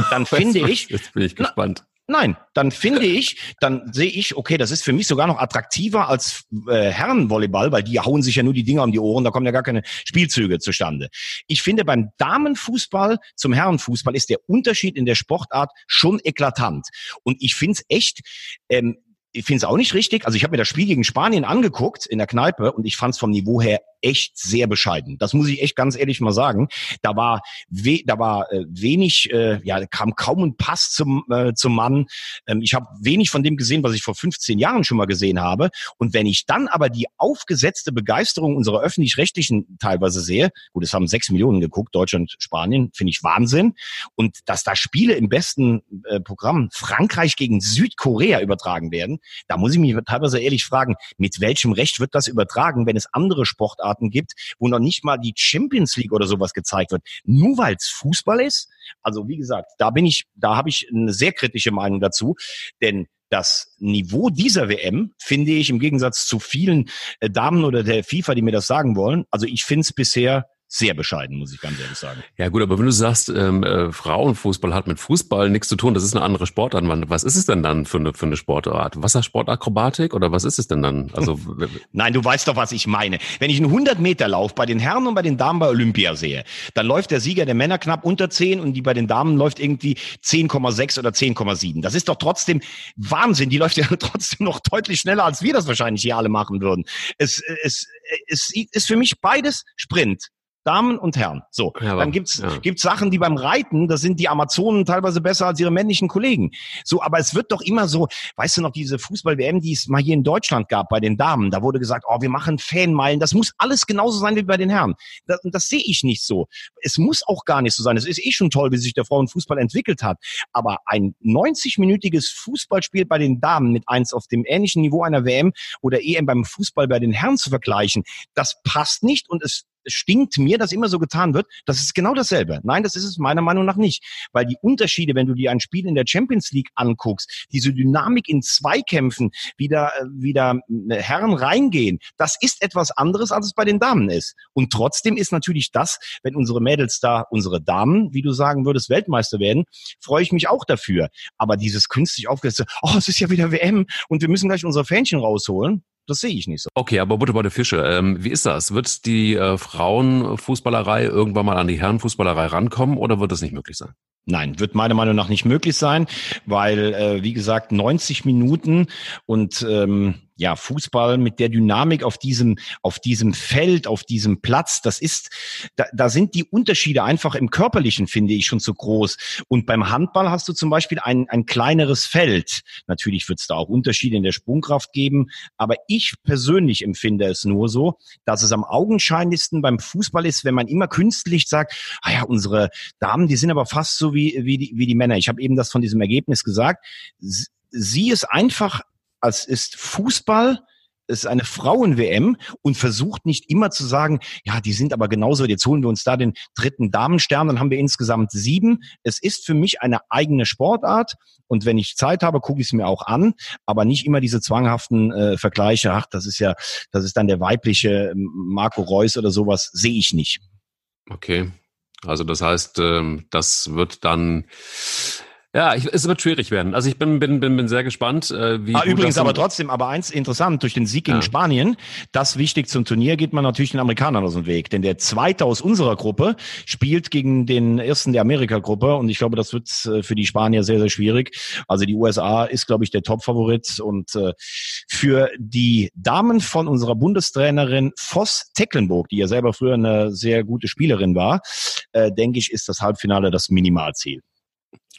dann finde ich. Jetzt bin ich gespannt. Nein, dann finde ich, dann sehe ich, okay, das ist für mich sogar noch attraktiver als äh, Herrenvolleyball, weil die hauen sich ja nur die Dinger um die Ohren, da kommen ja gar keine Spielzüge zustande. Ich finde, beim Damenfußball zum Herrenfußball ist der Unterschied in der Sportart schon eklatant. Und ich finde es echt, ähm, ich finde es auch nicht richtig. Also ich habe mir das Spiel gegen Spanien angeguckt in der Kneipe und ich fand es vom Niveau her echt sehr bescheiden. Das muss ich echt ganz ehrlich mal sagen. Da war we da war äh, wenig, äh, ja, kam kaum ein Pass zum äh, zum Mann. Ähm, ich habe wenig von dem gesehen, was ich vor 15 Jahren schon mal gesehen habe. Und wenn ich dann aber die aufgesetzte Begeisterung unserer öffentlich-rechtlichen teilweise sehe, gut, es haben sechs Millionen geguckt, Deutschland, Spanien, finde ich Wahnsinn. Und dass da Spiele im besten äh, Programm Frankreich gegen Südkorea übertragen werden, da muss ich mich teilweise ehrlich fragen, mit welchem Recht wird das übertragen, wenn es andere Sportarten Sportarten gibt, wo noch nicht mal die Champions League oder sowas gezeigt wird. Nur weil es Fußball ist. Also wie gesagt, da bin ich, da habe ich eine sehr kritische Meinung dazu, denn das Niveau dieser WM finde ich im Gegensatz zu vielen äh, Damen oder der FIFA, die mir das sagen wollen. Also ich finde es bisher sehr bescheiden, muss ich ganz ehrlich sagen. Ja gut, aber wenn du sagst, ähm, äh, Frauenfußball hat mit Fußball nichts zu tun, das ist eine andere Sportart. Was ist es denn dann für eine, für eine Sportart? Wassersportakrobatik oder was ist es denn dann? Also Nein, du weißt doch, was ich meine. Wenn ich einen 100 Meter Lauf bei den Herren und bei den Damen bei Olympia sehe, dann läuft der Sieger der Männer knapp unter 10 und die bei den Damen läuft irgendwie 10,6 oder 10,7. Das ist doch trotzdem Wahnsinn. Die läuft ja trotzdem noch deutlich schneller, als wir das wahrscheinlich hier alle machen würden. Es, es, es ist für mich beides Sprint. Damen und Herren. So, ja, dann gibt's ja. gibt's Sachen, die beim Reiten, da sind die Amazonen teilweise besser als ihre männlichen Kollegen. So, aber es wird doch immer so, weißt du noch, diese Fußball-WM, die es mal hier in Deutschland gab bei den Damen, da wurde gesagt, oh, wir machen Fanmeilen, das muss alles genauso sein wie bei den Herren. Das, das sehe ich nicht so. Es muss auch gar nicht so sein. Es ist eh schon toll, wie sich der Frauenfußball entwickelt hat. Aber ein 90-minütiges Fußballspiel bei den Damen mit eins auf dem ähnlichen Niveau einer WM oder EM beim Fußball bei den Herren zu vergleichen, das passt nicht und es stinkt mir, dass immer so getan wird, das ist genau dasselbe. Nein, das ist es meiner Meinung nach nicht. Weil die Unterschiede, wenn du dir ein Spiel in der Champions League anguckst, diese Dynamik in Zweikämpfen, wie da, wie da äh, Herren reingehen, das ist etwas anderes, als es bei den Damen ist. Und trotzdem ist natürlich das, wenn unsere Mädels da, unsere Damen, wie du sagen würdest, Weltmeister werden, freue ich mich auch dafür. Aber dieses künstlich aufgesetzte, oh, es ist ja wieder WM und wir müssen gleich unsere Fähnchen rausholen, das sehe ich nicht so. Okay, aber Butter bei der Fische. Ähm, wie ist das? Wird die äh, Frauenfußballerei irgendwann mal an die Herrenfußballerei rankommen oder wird das nicht möglich sein? Nein, wird meiner Meinung nach nicht möglich sein, weil, äh, wie gesagt, 90 Minuten und ähm, ja, Fußball mit der Dynamik auf diesem, auf diesem Feld, auf diesem Platz, das ist, da, da sind die Unterschiede einfach im Körperlichen, finde ich, schon zu groß. Und beim Handball hast du zum Beispiel ein, ein kleineres Feld. Natürlich wird es da auch Unterschiede in der Sprungkraft geben, aber ich persönlich empfinde es nur so, dass es am augenscheinlichsten beim Fußball ist, wenn man immer künstlich sagt, ah ja, unsere Damen, die sind aber fast so wie, wie, die, wie die Männer. Ich habe eben das von diesem Ergebnis gesagt. Sie ist einfach als ist Fußball es ist eine Frauen-WM und versucht nicht immer zu sagen, ja, die sind aber genauso, jetzt holen wir uns da den dritten Damenstern, dann haben wir insgesamt sieben. Es ist für mich eine eigene Sportart und wenn ich Zeit habe, gucke ich es mir auch an, aber nicht immer diese zwanghaften äh, Vergleiche, ach, das ist ja, das ist dann der weibliche ähm, Marco Reus oder sowas, sehe ich nicht. Okay. Also das heißt, ähm, das wird dann ja, ich, es wird schwierig werden. Also ich bin, bin, bin, bin sehr gespannt. Äh, wie ah, übrigens aber trotzdem, aber eins interessant, durch den Sieg gegen ja. Spanien, das wichtig zum Turnier, geht man natürlich den Amerikanern aus dem Weg. Denn der Zweite aus unserer Gruppe spielt gegen den Ersten der Amerika-Gruppe und ich glaube, das wird äh, für die Spanier sehr, sehr schwierig. Also die USA ist, glaube ich, der Top-Favorit und äh, für die Damen von unserer Bundestrainerin Voss Tecklenburg, die ja selber früher eine sehr gute Spielerin war, äh, denke ich, ist das Halbfinale das Minimalziel.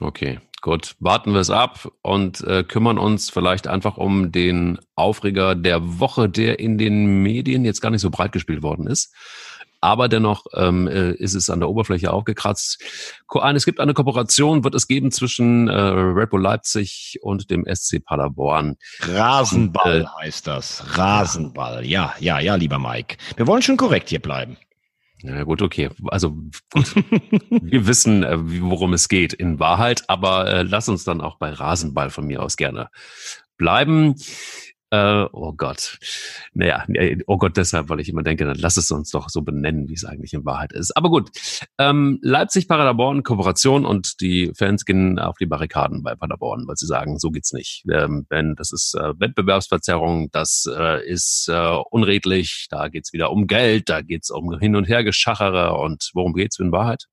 Okay, gut. Warten wir es ab und äh, kümmern uns vielleicht einfach um den Aufreger der Woche, der in den Medien jetzt gar nicht so breit gespielt worden ist. Aber dennoch ähm, äh, ist es an der Oberfläche aufgekratzt. Es gibt eine Kooperation, wird es geben zwischen äh, Red Bull Leipzig und dem SC Paderborn. Rasenball und, äh, heißt das. Rasenball. Ja, ja, ja, lieber Mike. Wir wollen schon korrekt hier bleiben. Ja, gut, okay. Also gut. wir wissen, äh, worum es geht in Wahrheit, aber äh, lass uns dann auch bei Rasenball von mir aus gerne bleiben. Äh, oh Gott. Naja, oh Gott, deshalb, weil ich immer denke, dann lass es uns doch so benennen, wie es eigentlich in Wahrheit ist. Aber gut. Ähm, Leipzig, Paderborn, Kooperation und die Fans gehen auf die Barrikaden bei Paderborn, weil sie sagen, so geht's nicht. Ähm, das ist äh, Wettbewerbsverzerrung, das äh, ist äh, unredlich, da geht's wieder um Geld, da geht's um Hin- und Hergeschachere und worum geht's in Wahrheit?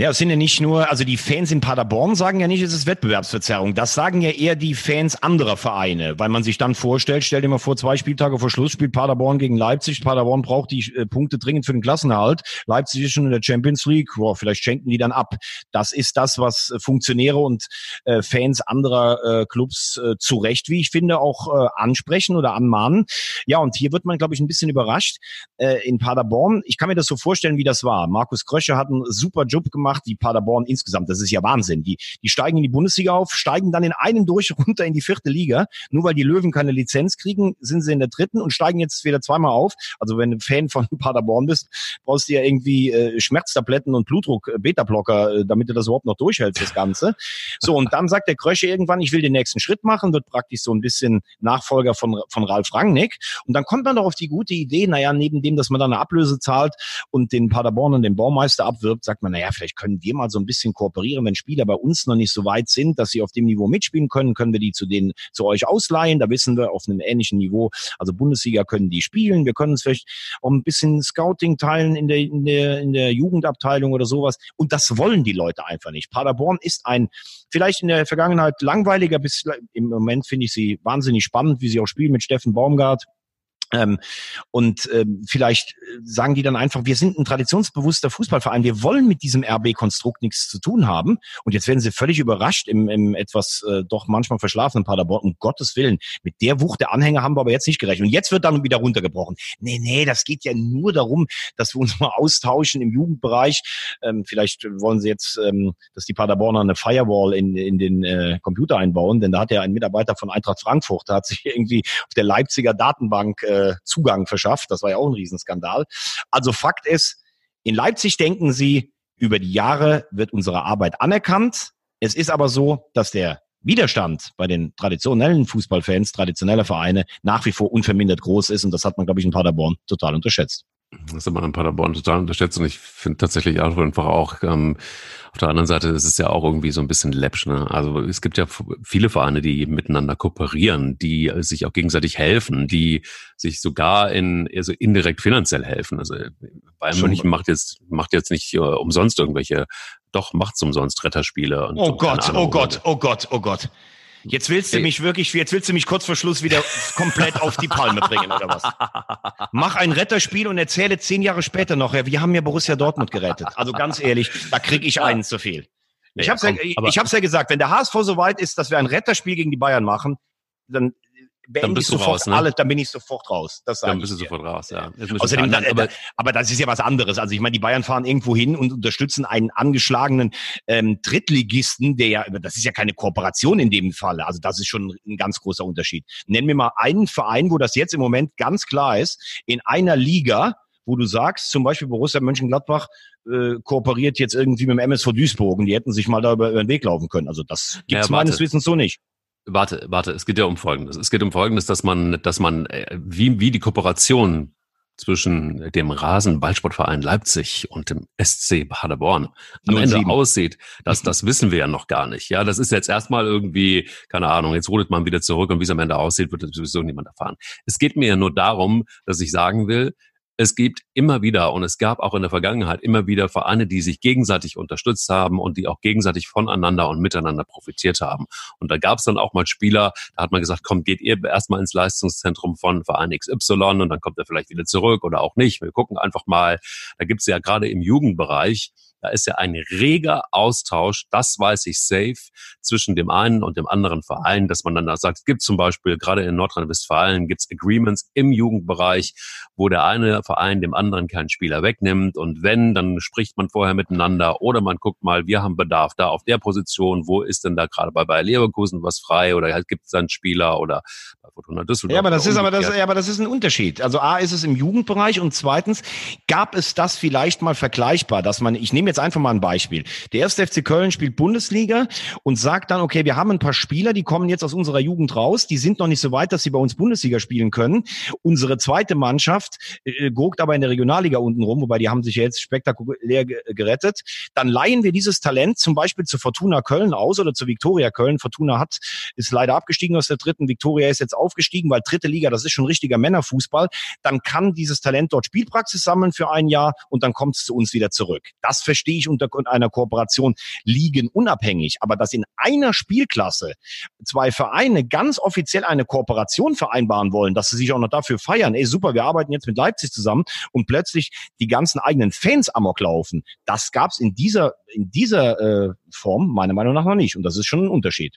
Ja, es sind ja nicht nur, also die Fans in Paderborn sagen ja nicht, es ist Wettbewerbsverzerrung. Das sagen ja eher die Fans anderer Vereine, weil man sich dann vorstellt, stell dir mal vor, zwei Spieltage vor Schluss spielt Paderborn gegen Leipzig. Paderborn braucht die äh, Punkte dringend für den Klassenerhalt. Leipzig ist schon in der Champions League. Boah, vielleicht schenken die dann ab. Das ist das, was äh, Funktionäre und äh, Fans anderer äh, Clubs äh, zu Recht, wie ich finde, auch äh, ansprechen oder anmahnen. Ja, und hier wird man, glaube ich, ein bisschen überrascht. Äh, in Paderborn, ich kann mir das so vorstellen, wie das war. Markus Krösche hat einen super Job gemacht gemacht, die Paderborn insgesamt. Das ist ja Wahnsinn. Die, die steigen in die Bundesliga auf, steigen dann in einem durch runter in die vierte Liga. Nur weil die Löwen keine Lizenz kriegen, sind sie in der dritten und steigen jetzt wieder zweimal auf. Also wenn du Fan von Paderborn bist, brauchst du ja irgendwie äh, Schmerztabletten und Blutdruck, äh, äh, damit du das überhaupt noch durchhältst, das Ganze. So, und dann sagt der Krösche irgendwann, ich will den nächsten Schritt machen, wird praktisch so ein bisschen Nachfolger von, von Ralf Rangnick. Und dann kommt man doch auf die gute Idee, naja, neben dem, dass man dann eine Ablöse zahlt und den Paderborn und den Baumeister abwirbt, sagt man, naja, vielleicht können wir mal so ein bisschen kooperieren. Wenn Spieler bei uns noch nicht so weit sind, dass sie auf dem Niveau mitspielen können, können wir die zu denen, zu euch ausleihen. Da wissen wir auf einem ähnlichen Niveau. Also Bundesliga können die spielen. Wir können uns vielleicht auch ein bisschen Scouting teilen in der, in der, in der Jugendabteilung oder sowas. Und das wollen die Leute einfach nicht. Paderborn ist ein, vielleicht in der Vergangenheit langweiliger, bis im Moment finde ich sie wahnsinnig spannend, wie sie auch spielen mit Steffen Baumgart. Ähm, und ähm, vielleicht äh, sagen die dann einfach, wir sind ein traditionsbewusster Fußballverein, wir wollen mit diesem RB-Konstrukt nichts zu tun haben. Und jetzt werden sie völlig überrascht im, im etwas äh, doch manchmal verschlafenen Paderborn. Um Gottes Willen, mit der Wucht der Anhänger haben wir aber jetzt nicht gerechnet. Und jetzt wird dann wieder runtergebrochen. Nee, nee, das geht ja nur darum, dass wir uns mal austauschen im Jugendbereich. Ähm, vielleicht wollen sie jetzt, ähm, dass die Paderborner eine Firewall in, in den äh, Computer einbauen, denn da hat ja ein Mitarbeiter von Eintracht Frankfurt, da hat sich irgendwie auf der Leipziger Datenbank äh, Zugang verschafft. Das war ja auch ein Riesenskandal. Also Fakt ist, in Leipzig denken sie, über die Jahre wird unsere Arbeit anerkannt. Es ist aber so, dass der Widerstand bei den traditionellen Fußballfans, traditioneller Vereine nach wie vor unvermindert groß ist. Und das hat man, glaube ich, in Paderborn total unterschätzt. Das hat man in Paderborn total unterschätzt und ich finde tatsächlich einfach auch, ähm, auf der anderen Seite ist es ja auch irgendwie so ein bisschen läppsch. Ne? Also es gibt ja viele Vereine, die miteinander kooperieren, die sich auch gegenseitig helfen, die sich sogar in also indirekt finanziell helfen. Also Bayern München macht jetzt macht jetzt nicht uh, umsonst irgendwelche, doch macht's umsonst Retterspiele. Und oh Gott, oh Gott, oh Gott, oh Gott. Jetzt willst du mich wirklich, jetzt willst du mich kurz vor Schluss wieder komplett auf die Palme bringen, oder was? Mach ein Retterspiel und erzähle zehn Jahre später noch, ja, wir haben ja Borussia Dortmund gerettet. Also ganz ehrlich, da krieg ich einen zu viel. Ich ja, hab's, ja, ich hab's ja gesagt, wenn der HSV so weit ist, dass wir ein Retterspiel gegen die Bayern machen, dann beende ich sofort raus, ne? alles, dann bin ich sofort raus. Das dann bist du sofort raus, ja. Außerdem, dann, aber, aber das ist ja was anderes. Also ich meine, die Bayern fahren irgendwo hin und unterstützen einen angeschlagenen ähm, Drittligisten, der ja, das ist ja keine Kooperation in dem Falle. Also das ist schon ein ganz großer Unterschied. Nenn mir mal einen Verein, wo das jetzt im Moment ganz klar ist, in einer Liga, wo du sagst, zum Beispiel Borussia Mönchengladbach äh, kooperiert jetzt irgendwie mit dem MSV Duisburg und die hätten sich mal da über, über den Weg laufen können. Also das gibt es ja, meines Wissens so nicht. Warte, warte, es geht ja um Folgendes. Es geht um Folgendes, dass man, dass man, äh, wie, wie die Kooperation zwischen dem Rasenballsportverein Leipzig und dem SC Paderborn am Ende 7. aussieht, das, das wissen wir ja noch gar nicht. Ja, das ist jetzt erstmal irgendwie, keine Ahnung, jetzt rudert man wieder zurück und wie es am Ende aussieht, wird sowieso niemand erfahren. Es geht mir ja nur darum, dass ich sagen will, es gibt immer wieder und es gab auch in der Vergangenheit immer wieder Vereine, die sich gegenseitig unterstützt haben und die auch gegenseitig voneinander und miteinander profitiert haben. Und da gab es dann auch mal Spieler, da hat man gesagt, komm, geht ihr erstmal ins Leistungszentrum von Verein XY und dann kommt er vielleicht wieder zurück oder auch nicht. Wir gucken einfach mal. Da gibt es ja gerade im Jugendbereich da ist ja ein reger Austausch, das weiß ich safe, zwischen dem einen und dem anderen Verein, dass man dann da sagt, es gibt zum Beispiel gerade in Nordrhein-Westfalen gibt es Agreements im Jugendbereich, wo der eine Verein dem anderen keinen Spieler wegnimmt und wenn, dann spricht man vorher miteinander oder man guckt mal, wir haben Bedarf da auf der Position, wo ist denn da gerade bei Bayer Leverkusen was frei oder halt gibt es dann Spieler oder bei Fortuna Düsseldorf. Ja, aber das ist aber das, ja, aber das ist ein Unterschied. Also A ist es im Jugendbereich und zweitens gab es das vielleicht mal vergleichbar, dass man, ich nehme nehme jetzt einfach mal ein Beispiel. Der erste FC Köln spielt Bundesliga und sagt dann, okay, wir haben ein paar Spieler, die kommen jetzt aus unserer Jugend raus, die sind noch nicht so weit, dass sie bei uns Bundesliga spielen können. Unsere zweite Mannschaft äh, guckt aber in der Regionalliga unten rum, wobei die haben sich jetzt spektakulär gerettet. Dann leihen wir dieses Talent zum Beispiel zu Fortuna Köln aus oder zu Viktoria Köln. Fortuna hat, ist leider abgestiegen aus der dritten. Viktoria ist jetzt aufgestiegen, weil dritte Liga, das ist schon richtiger Männerfußball. Dann kann dieses Talent dort Spielpraxis sammeln für ein Jahr und dann kommt es zu uns wieder zurück. Das ich unter einer Kooperation liegen unabhängig. Aber dass in einer Spielklasse zwei Vereine ganz offiziell eine Kooperation vereinbaren wollen, dass sie sich auch noch dafür feiern, ey super, wir arbeiten jetzt mit Leipzig zusammen und plötzlich die ganzen eigenen Fans amok laufen, das gab's in dieser, in dieser äh, Form meiner Meinung nach noch nicht. Und das ist schon ein Unterschied.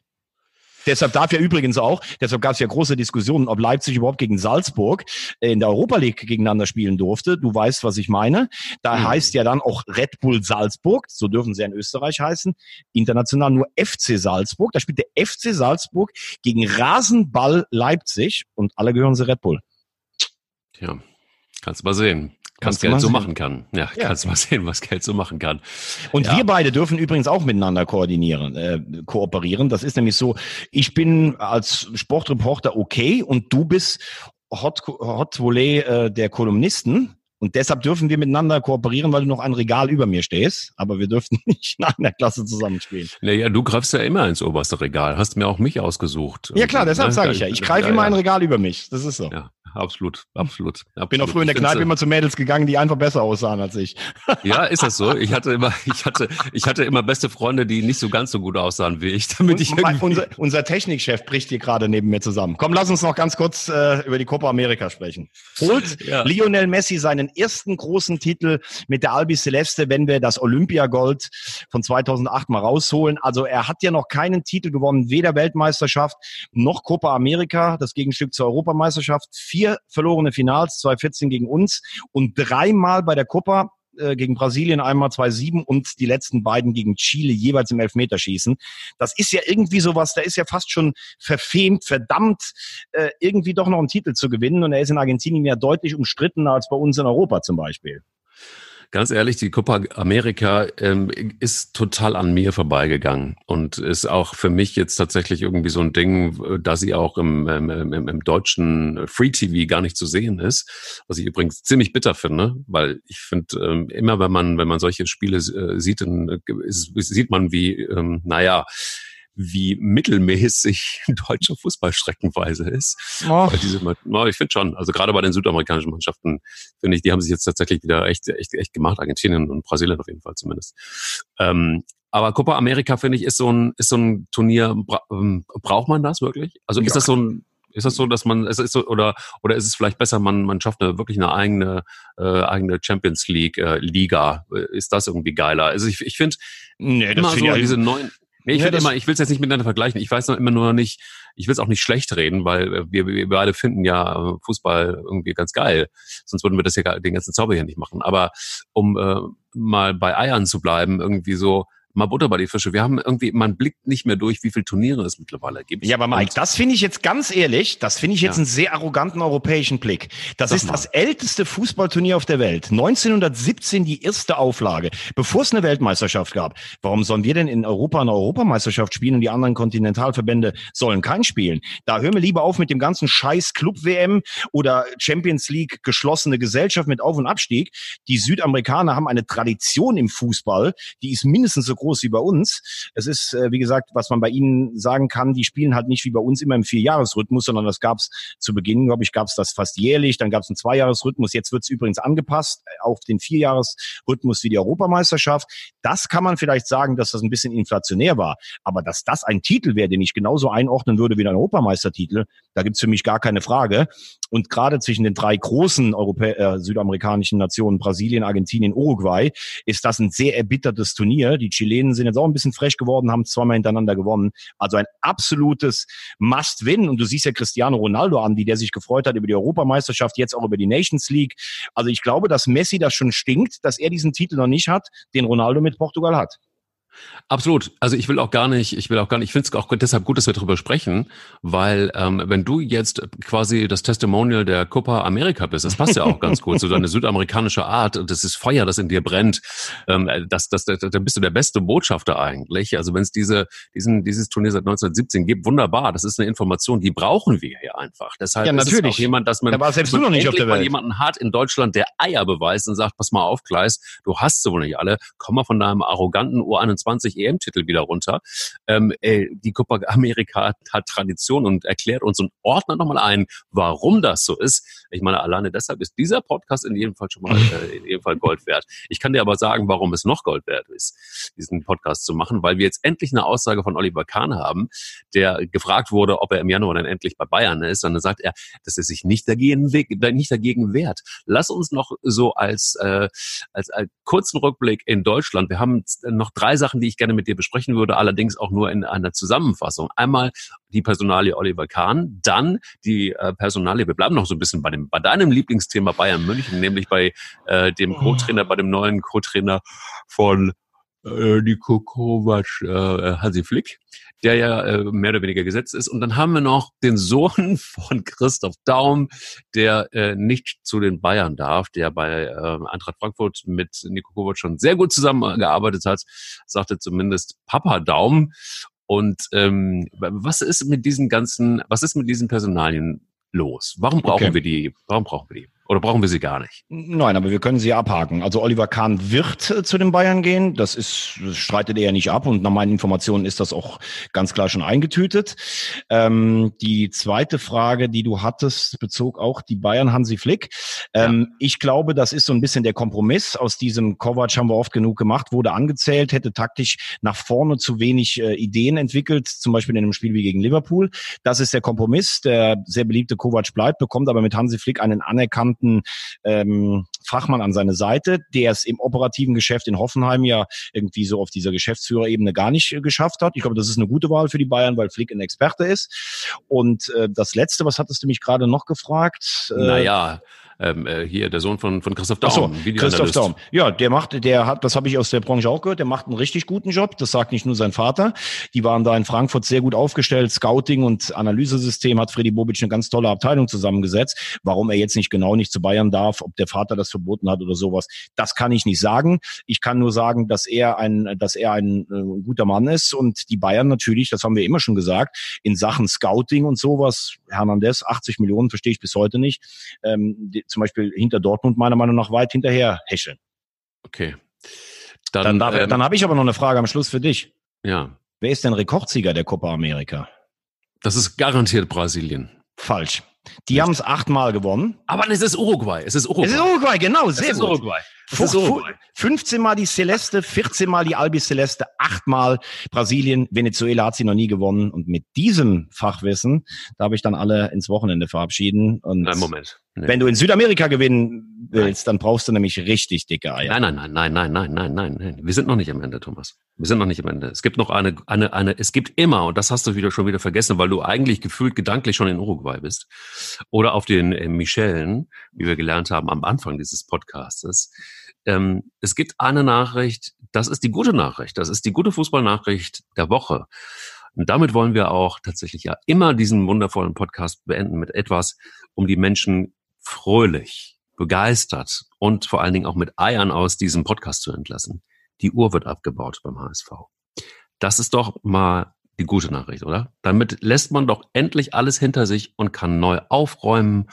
Deshalb darf ja übrigens auch, deshalb gab es ja große Diskussionen, ob Leipzig überhaupt gegen Salzburg in der Europa League gegeneinander spielen durfte. Du weißt, was ich meine. Da mhm. heißt ja dann auch Red Bull Salzburg, so dürfen sie ja in Österreich heißen, international nur FC Salzburg. Da spielt der FC Salzburg gegen Rasenball Leipzig und alle gehören sie Red Bull. Tja, kannst du mal sehen. Was Geld so machen kann. Ja, ja, kannst mal sehen, was Geld so machen kann. Und ja. wir beide dürfen übrigens auch miteinander koordinieren, äh, kooperieren. Das ist nämlich so, ich bin als Sportreporter okay und du bist Hot, Hot Volley äh, der Kolumnisten. Und deshalb dürfen wir miteinander kooperieren, weil du noch ein Regal über mir stehst. Aber wir dürften nicht in einer Klasse zusammenspielen. Naja, du greifst ja immer ins oberste Regal. Hast mir auch mich ausgesucht. Ja klar, deshalb ne? sage ich ja. Ich greife ja, immer ein Regal über mich. Das ist so. Ja absolut, absolut. absolut. Bin auch früher in der Kneipe immer zu Mädels gegangen, die einfach besser aussahen als ich. Ja, ist das so? Ich hatte immer, ich hatte, ich hatte immer beste Freunde, die nicht so ganz so gut aussahen wie ich, damit Und, ich irgendwie unser, unser Technikchef bricht hier gerade neben mir zusammen. Komm, lass uns noch ganz kurz äh, über die Copa America sprechen. Holt ja. Lionel Messi seinen ersten großen Titel mit der Albi Celeste, wenn wir das Olympiagold von 2008 mal rausholen. Also er hat ja noch keinen Titel gewonnen, weder Weltmeisterschaft noch Copa America, das Gegenstück zur Europameisterschaft. Vier vier verlorene Finals, 2014 gegen uns und dreimal bei der Copa äh, gegen Brasilien einmal 2-7 und die letzten beiden gegen Chile jeweils im Elfmeterschießen. Das ist ja irgendwie sowas, da ist ja fast schon verfemt, verdammt, äh, irgendwie doch noch einen Titel zu gewinnen. Und er ist in Argentinien ja deutlich umstrittener als bei uns in Europa zum Beispiel ganz ehrlich, die Copa America ähm, ist total an mir vorbeigegangen und ist auch für mich jetzt tatsächlich irgendwie so ein Ding, da sie auch im, im, im, im deutschen Free TV gar nicht zu sehen ist, was ich übrigens ziemlich bitter finde, weil ich finde ähm, immer, wenn man wenn man solche Spiele äh, sieht, dann äh, sieht man wie, ähm, naja, wie mittelmäßig deutsche Fußball streckenweise ist. Oh. Ich finde schon, also gerade bei den südamerikanischen Mannschaften, finde ich, die haben sich jetzt tatsächlich wieder echt, echt, echt gemacht, Argentinien und Brasilien auf jeden Fall zumindest. Ähm, Aber Copa America, finde ich, ist so ein, ist so ein Turnier, bra ähm, braucht man das wirklich? Also ist ja. das so ein, ist das so, dass man, es ist so, oder, oder ist es vielleicht besser, man, man schafft eine, wirklich eine eigene, äh, eigene Champions League, äh, Liga? Ist das irgendwie geiler? Also ich, ich finde, nee, immer so diese neuen, Nee, ich ja, will immer, ich will es jetzt nicht miteinander vergleichen. Ich weiß noch immer nur nicht, ich will es auch nicht schlecht reden, weil wir, wir beide finden ja Fußball irgendwie ganz geil. Sonst würden wir das ja den ganzen Zauber hier nicht machen. Aber um äh, mal bei Eiern zu bleiben, irgendwie so, mal Butter bei die Fische. Wir haben irgendwie, man blickt nicht mehr durch, wie viele Turniere es mittlerweile gibt. Ja, aber Mike, das finde ich jetzt ganz ehrlich, das finde ich jetzt ja. einen sehr arroganten europäischen Blick. Das Sag ist mal. das älteste Fußballturnier auf der Welt. 1917 die erste Auflage, bevor es eine Weltmeisterschaft gab. Warum sollen wir denn in Europa eine Europameisterschaft spielen und die anderen Kontinentalverbände sollen kein spielen? Da hören wir lieber auf mit dem ganzen Scheiß Club WM oder Champions League geschlossene Gesellschaft mit Auf- und Abstieg. Die Südamerikaner haben eine Tradition im Fußball, die ist mindestens so groß wie bei uns. Es ist, äh, wie gesagt, was man bei ihnen sagen kann, die spielen halt nicht wie bei uns immer im Vierjahresrhythmus, sondern das gab es zu Beginn, glaube ich, gab es das fast jährlich, dann gab es einen Zweijahresrhythmus, jetzt wird es übrigens angepasst auf den Vierjahresrhythmus wie die Europameisterschaft. Das kann man vielleicht sagen, dass das ein bisschen inflationär war, aber dass das ein Titel wäre, den ich genauso einordnen würde wie ein Europameistertitel, da gibt's für mich gar keine Frage. Und gerade zwischen den drei großen Europä äh, südamerikanischen Nationen, Brasilien, Argentinien, Uruguay, ist das ein sehr erbittertes Turnier. Die Chilenen sind jetzt auch ein bisschen frech geworden, haben zweimal hintereinander gewonnen. Also ein absolutes Must-Win. Und du siehst ja Cristiano Ronaldo an, wie der sich gefreut hat über die Europameisterschaft, jetzt auch über die Nations League. Also ich glaube, dass Messi das schon stinkt, dass er diesen Titel noch nicht hat, den Ronaldo mit Portugal hat. Absolut. Also ich will auch gar nicht, ich will auch gar nicht, ich finde es auch deshalb gut, dass wir darüber sprechen, weil ähm, wenn du jetzt quasi das Testimonial der Copa America bist, das passt ja auch ganz gut, so deine südamerikanische Art, das ist Feuer, das in dir brennt, ähm, das, das, das, dann bist du der beste Botschafter eigentlich. Also wenn es diese, diesen, dieses Turnier seit 1917 gibt, wunderbar, das ist eine Information, die brauchen wir hier einfach. Deshalb ja, natürlich. ist es auch jemand, dass man, da war selbst du noch nicht auf der Welt. jemanden hat in Deutschland, der Eier beweist und sagt, pass mal auf, Gleis, du hast sie wohl nicht alle, komm mal von deinem arroganten Uhr 20 EM-Titel wieder runter. Ähm, äh, die Copa America hat Tradition und erklärt uns und ordnet nochmal ein, warum das so ist. Ich meine, alleine deshalb ist dieser Podcast in jedem Fall schon mal äh, in jedem Fall Gold wert. Ich kann dir aber sagen, warum es noch Gold wert ist, diesen Podcast zu machen, weil wir jetzt endlich eine Aussage von Oliver Kahn haben, der gefragt wurde, ob er im Januar dann endlich bei Bayern ist. Und dann sagt er, dass er sich nicht dagegen, nicht dagegen wehrt. Lass uns noch so als, äh, als, als kurzen Rückblick in Deutschland. Wir haben noch drei Sachen, die ich gerne mit dir besprechen würde, allerdings auch nur in einer Zusammenfassung. Einmal die Personalie Oliver Kahn, dann die äh, Personalie, wir bleiben noch so ein bisschen bei dem, bei deinem Lieblingsthema Bayern München, nämlich bei äh, dem Co-Trainer, bei dem neuen Co-Trainer von äh, Nico Kovac, äh, Hansi Flick der ja äh, mehr oder weniger gesetzt ist. Und dann haben wir noch den Sohn von Christoph Daum, der äh, nicht zu den Bayern darf, der bei äh, Eintracht Frankfurt mit Nico Kovac schon sehr gut zusammengearbeitet hat, sagte zumindest Papa Daum. Und ähm, was ist mit diesen ganzen, was ist mit diesen Personalien los? Warum brauchen okay. wir die? Warum brauchen wir die? Oder brauchen wir sie gar nicht? Nein, aber wir können sie abhaken. Also Oliver Kahn wird äh, zu den Bayern gehen. Das ist, das streitet er nicht ab. Und nach meinen Informationen ist das auch ganz klar schon eingetütet. Ähm, die zweite Frage, die du hattest, bezog auch die Bayern Hansi Flick. Ähm, ja. Ich glaube, das ist so ein bisschen der Kompromiss. Aus diesem Kovac haben wir oft genug gemacht, wurde angezählt, hätte taktisch nach vorne zu wenig äh, Ideen entwickelt, zum Beispiel in einem Spiel wie gegen Liverpool. Das ist der Kompromiss. Der sehr beliebte Kovac bleibt, bekommt aber mit Hansi Flick einen anerkannten kompetenten ähm, Fachmann an seine Seite, der es im operativen Geschäft in Hoffenheim ja irgendwie so auf dieser Geschäftsführerebene gar nicht äh, geschafft hat. Ich glaube, das ist eine gute Wahl für die Bayern, weil Flick ein Experte ist. Und äh, das Letzte, was hattest du mich gerade noch gefragt? Äh, naja, ähm, äh, hier der Sohn von, von Christoph Daum. Ach so, Christoph Daum. Ja, der macht, der hat, das habe ich aus der Branche auch gehört, der macht einen richtig guten Job. Das sagt nicht nur sein Vater. Die waren da in Frankfurt sehr gut aufgestellt. Scouting und Analysesystem hat Freddy Bobic eine ganz tolle Abteilung zusammengesetzt. Warum er jetzt nicht genau nicht zu Bayern darf, ob der Vater das verboten hat oder sowas, das kann ich nicht sagen. Ich kann nur sagen, dass er ein, dass er ein äh, guter Mann ist und die Bayern natürlich, das haben wir immer schon gesagt, in Sachen Scouting und sowas, Hernandez, 80 Millionen verstehe ich bis heute nicht. Ähm, zum Beispiel hinter Dortmund meiner Meinung nach weit hinterher häscheln. Okay. Dann, dann, ähm, dann habe ich aber noch eine Frage am Schluss für dich. Ja. Wer ist denn Rekordsieger der Copa America? Das ist garantiert Brasilien. Falsch. Die haben es achtmal gewonnen. Aber es ist Uruguay. Es ist Uruguay. Es ist Uruguay, genau. Sehr es ist gut. Uruguay. So 15 Mal die Celeste, 14 Mal die Albi Celeste, 8 Mal Brasilien, Venezuela hat sie noch nie gewonnen. Und mit diesem Fachwissen darf ich dann alle ins Wochenende verabschieden. Und Nein, Moment. Nee. Wenn du in Südamerika gewinnen willst, nein. dann brauchst du nämlich richtig dicke Eier. Nein, nein, nein, nein, nein, nein, nein, nein. Wir sind noch nicht am Ende, Thomas. Wir sind noch nicht am Ende. Es gibt noch eine, eine, eine, es gibt immer, und das hast du wieder schon wieder vergessen, weil du eigentlich gefühlt gedanklich schon in Uruguay bist. Oder auf den äh, Michellen, wie wir gelernt haben am Anfang dieses Podcastes. Ähm, es gibt eine Nachricht, das ist die gute Nachricht, das ist die gute Fußballnachricht der Woche. Und damit wollen wir auch tatsächlich ja immer diesen wundervollen Podcast beenden mit etwas, um die Menschen fröhlich, begeistert und vor allen Dingen auch mit Eiern aus diesem Podcast zu entlassen. Die Uhr wird abgebaut beim HSV. Das ist doch mal die gute Nachricht, oder? Damit lässt man doch endlich alles hinter sich und kann neu aufräumen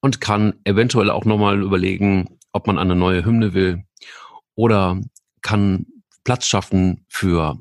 und kann eventuell auch nochmal überlegen, ob man eine neue Hymne will oder kann Platz schaffen für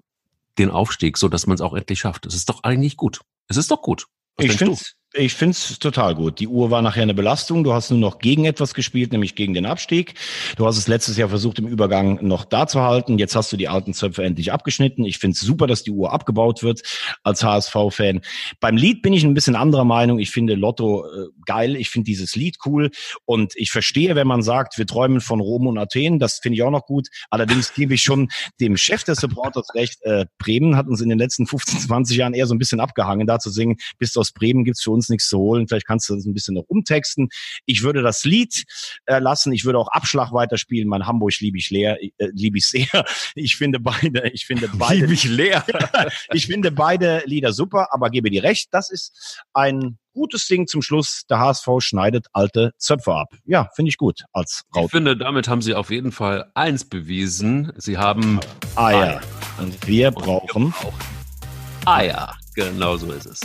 den Aufstieg, so dass man es auch endlich schafft. Es ist doch eigentlich gut. Es ist doch gut. Was ich finde ich finde es total gut. Die Uhr war nachher eine Belastung. Du hast nur noch gegen etwas gespielt, nämlich gegen den Abstieg. Du hast es letztes Jahr versucht, im Übergang noch da zu halten. Jetzt hast du die alten Zöpfe endlich abgeschnitten. Ich finde es super, dass die Uhr abgebaut wird als HSV-Fan. Beim Lied bin ich ein bisschen anderer Meinung. Ich finde Lotto äh, geil. Ich finde dieses Lied cool. Und ich verstehe, wenn man sagt, wir träumen von Rom und Athen. Das finde ich auch noch gut. Allerdings gebe ich schon dem Chef des Supporters recht. Äh, Bremen hat uns in den letzten 15, 20 Jahren eher so ein bisschen abgehangen, da zu singen, bis aus Bremen gibt's für uns uns nichts zu holen. Vielleicht kannst du das ein bisschen noch umtexten. Ich würde das Lied äh, lassen. Ich würde auch Abschlag weiterspielen. Mein Hamburg liebe ich leer, äh, liebe ich sehr. Ich finde beide, ich finde beide. Liebe ich leer. ich finde beide Lieder super, aber gebe dir recht. Das ist ein gutes Ding zum Schluss. Der HSV schneidet alte Zöpfe ab. Ja, finde ich gut als Raute. Ich finde, damit haben sie auf jeden Fall eins bewiesen. Sie haben Eier. Und wir brauchen Eier. Genau so ist es.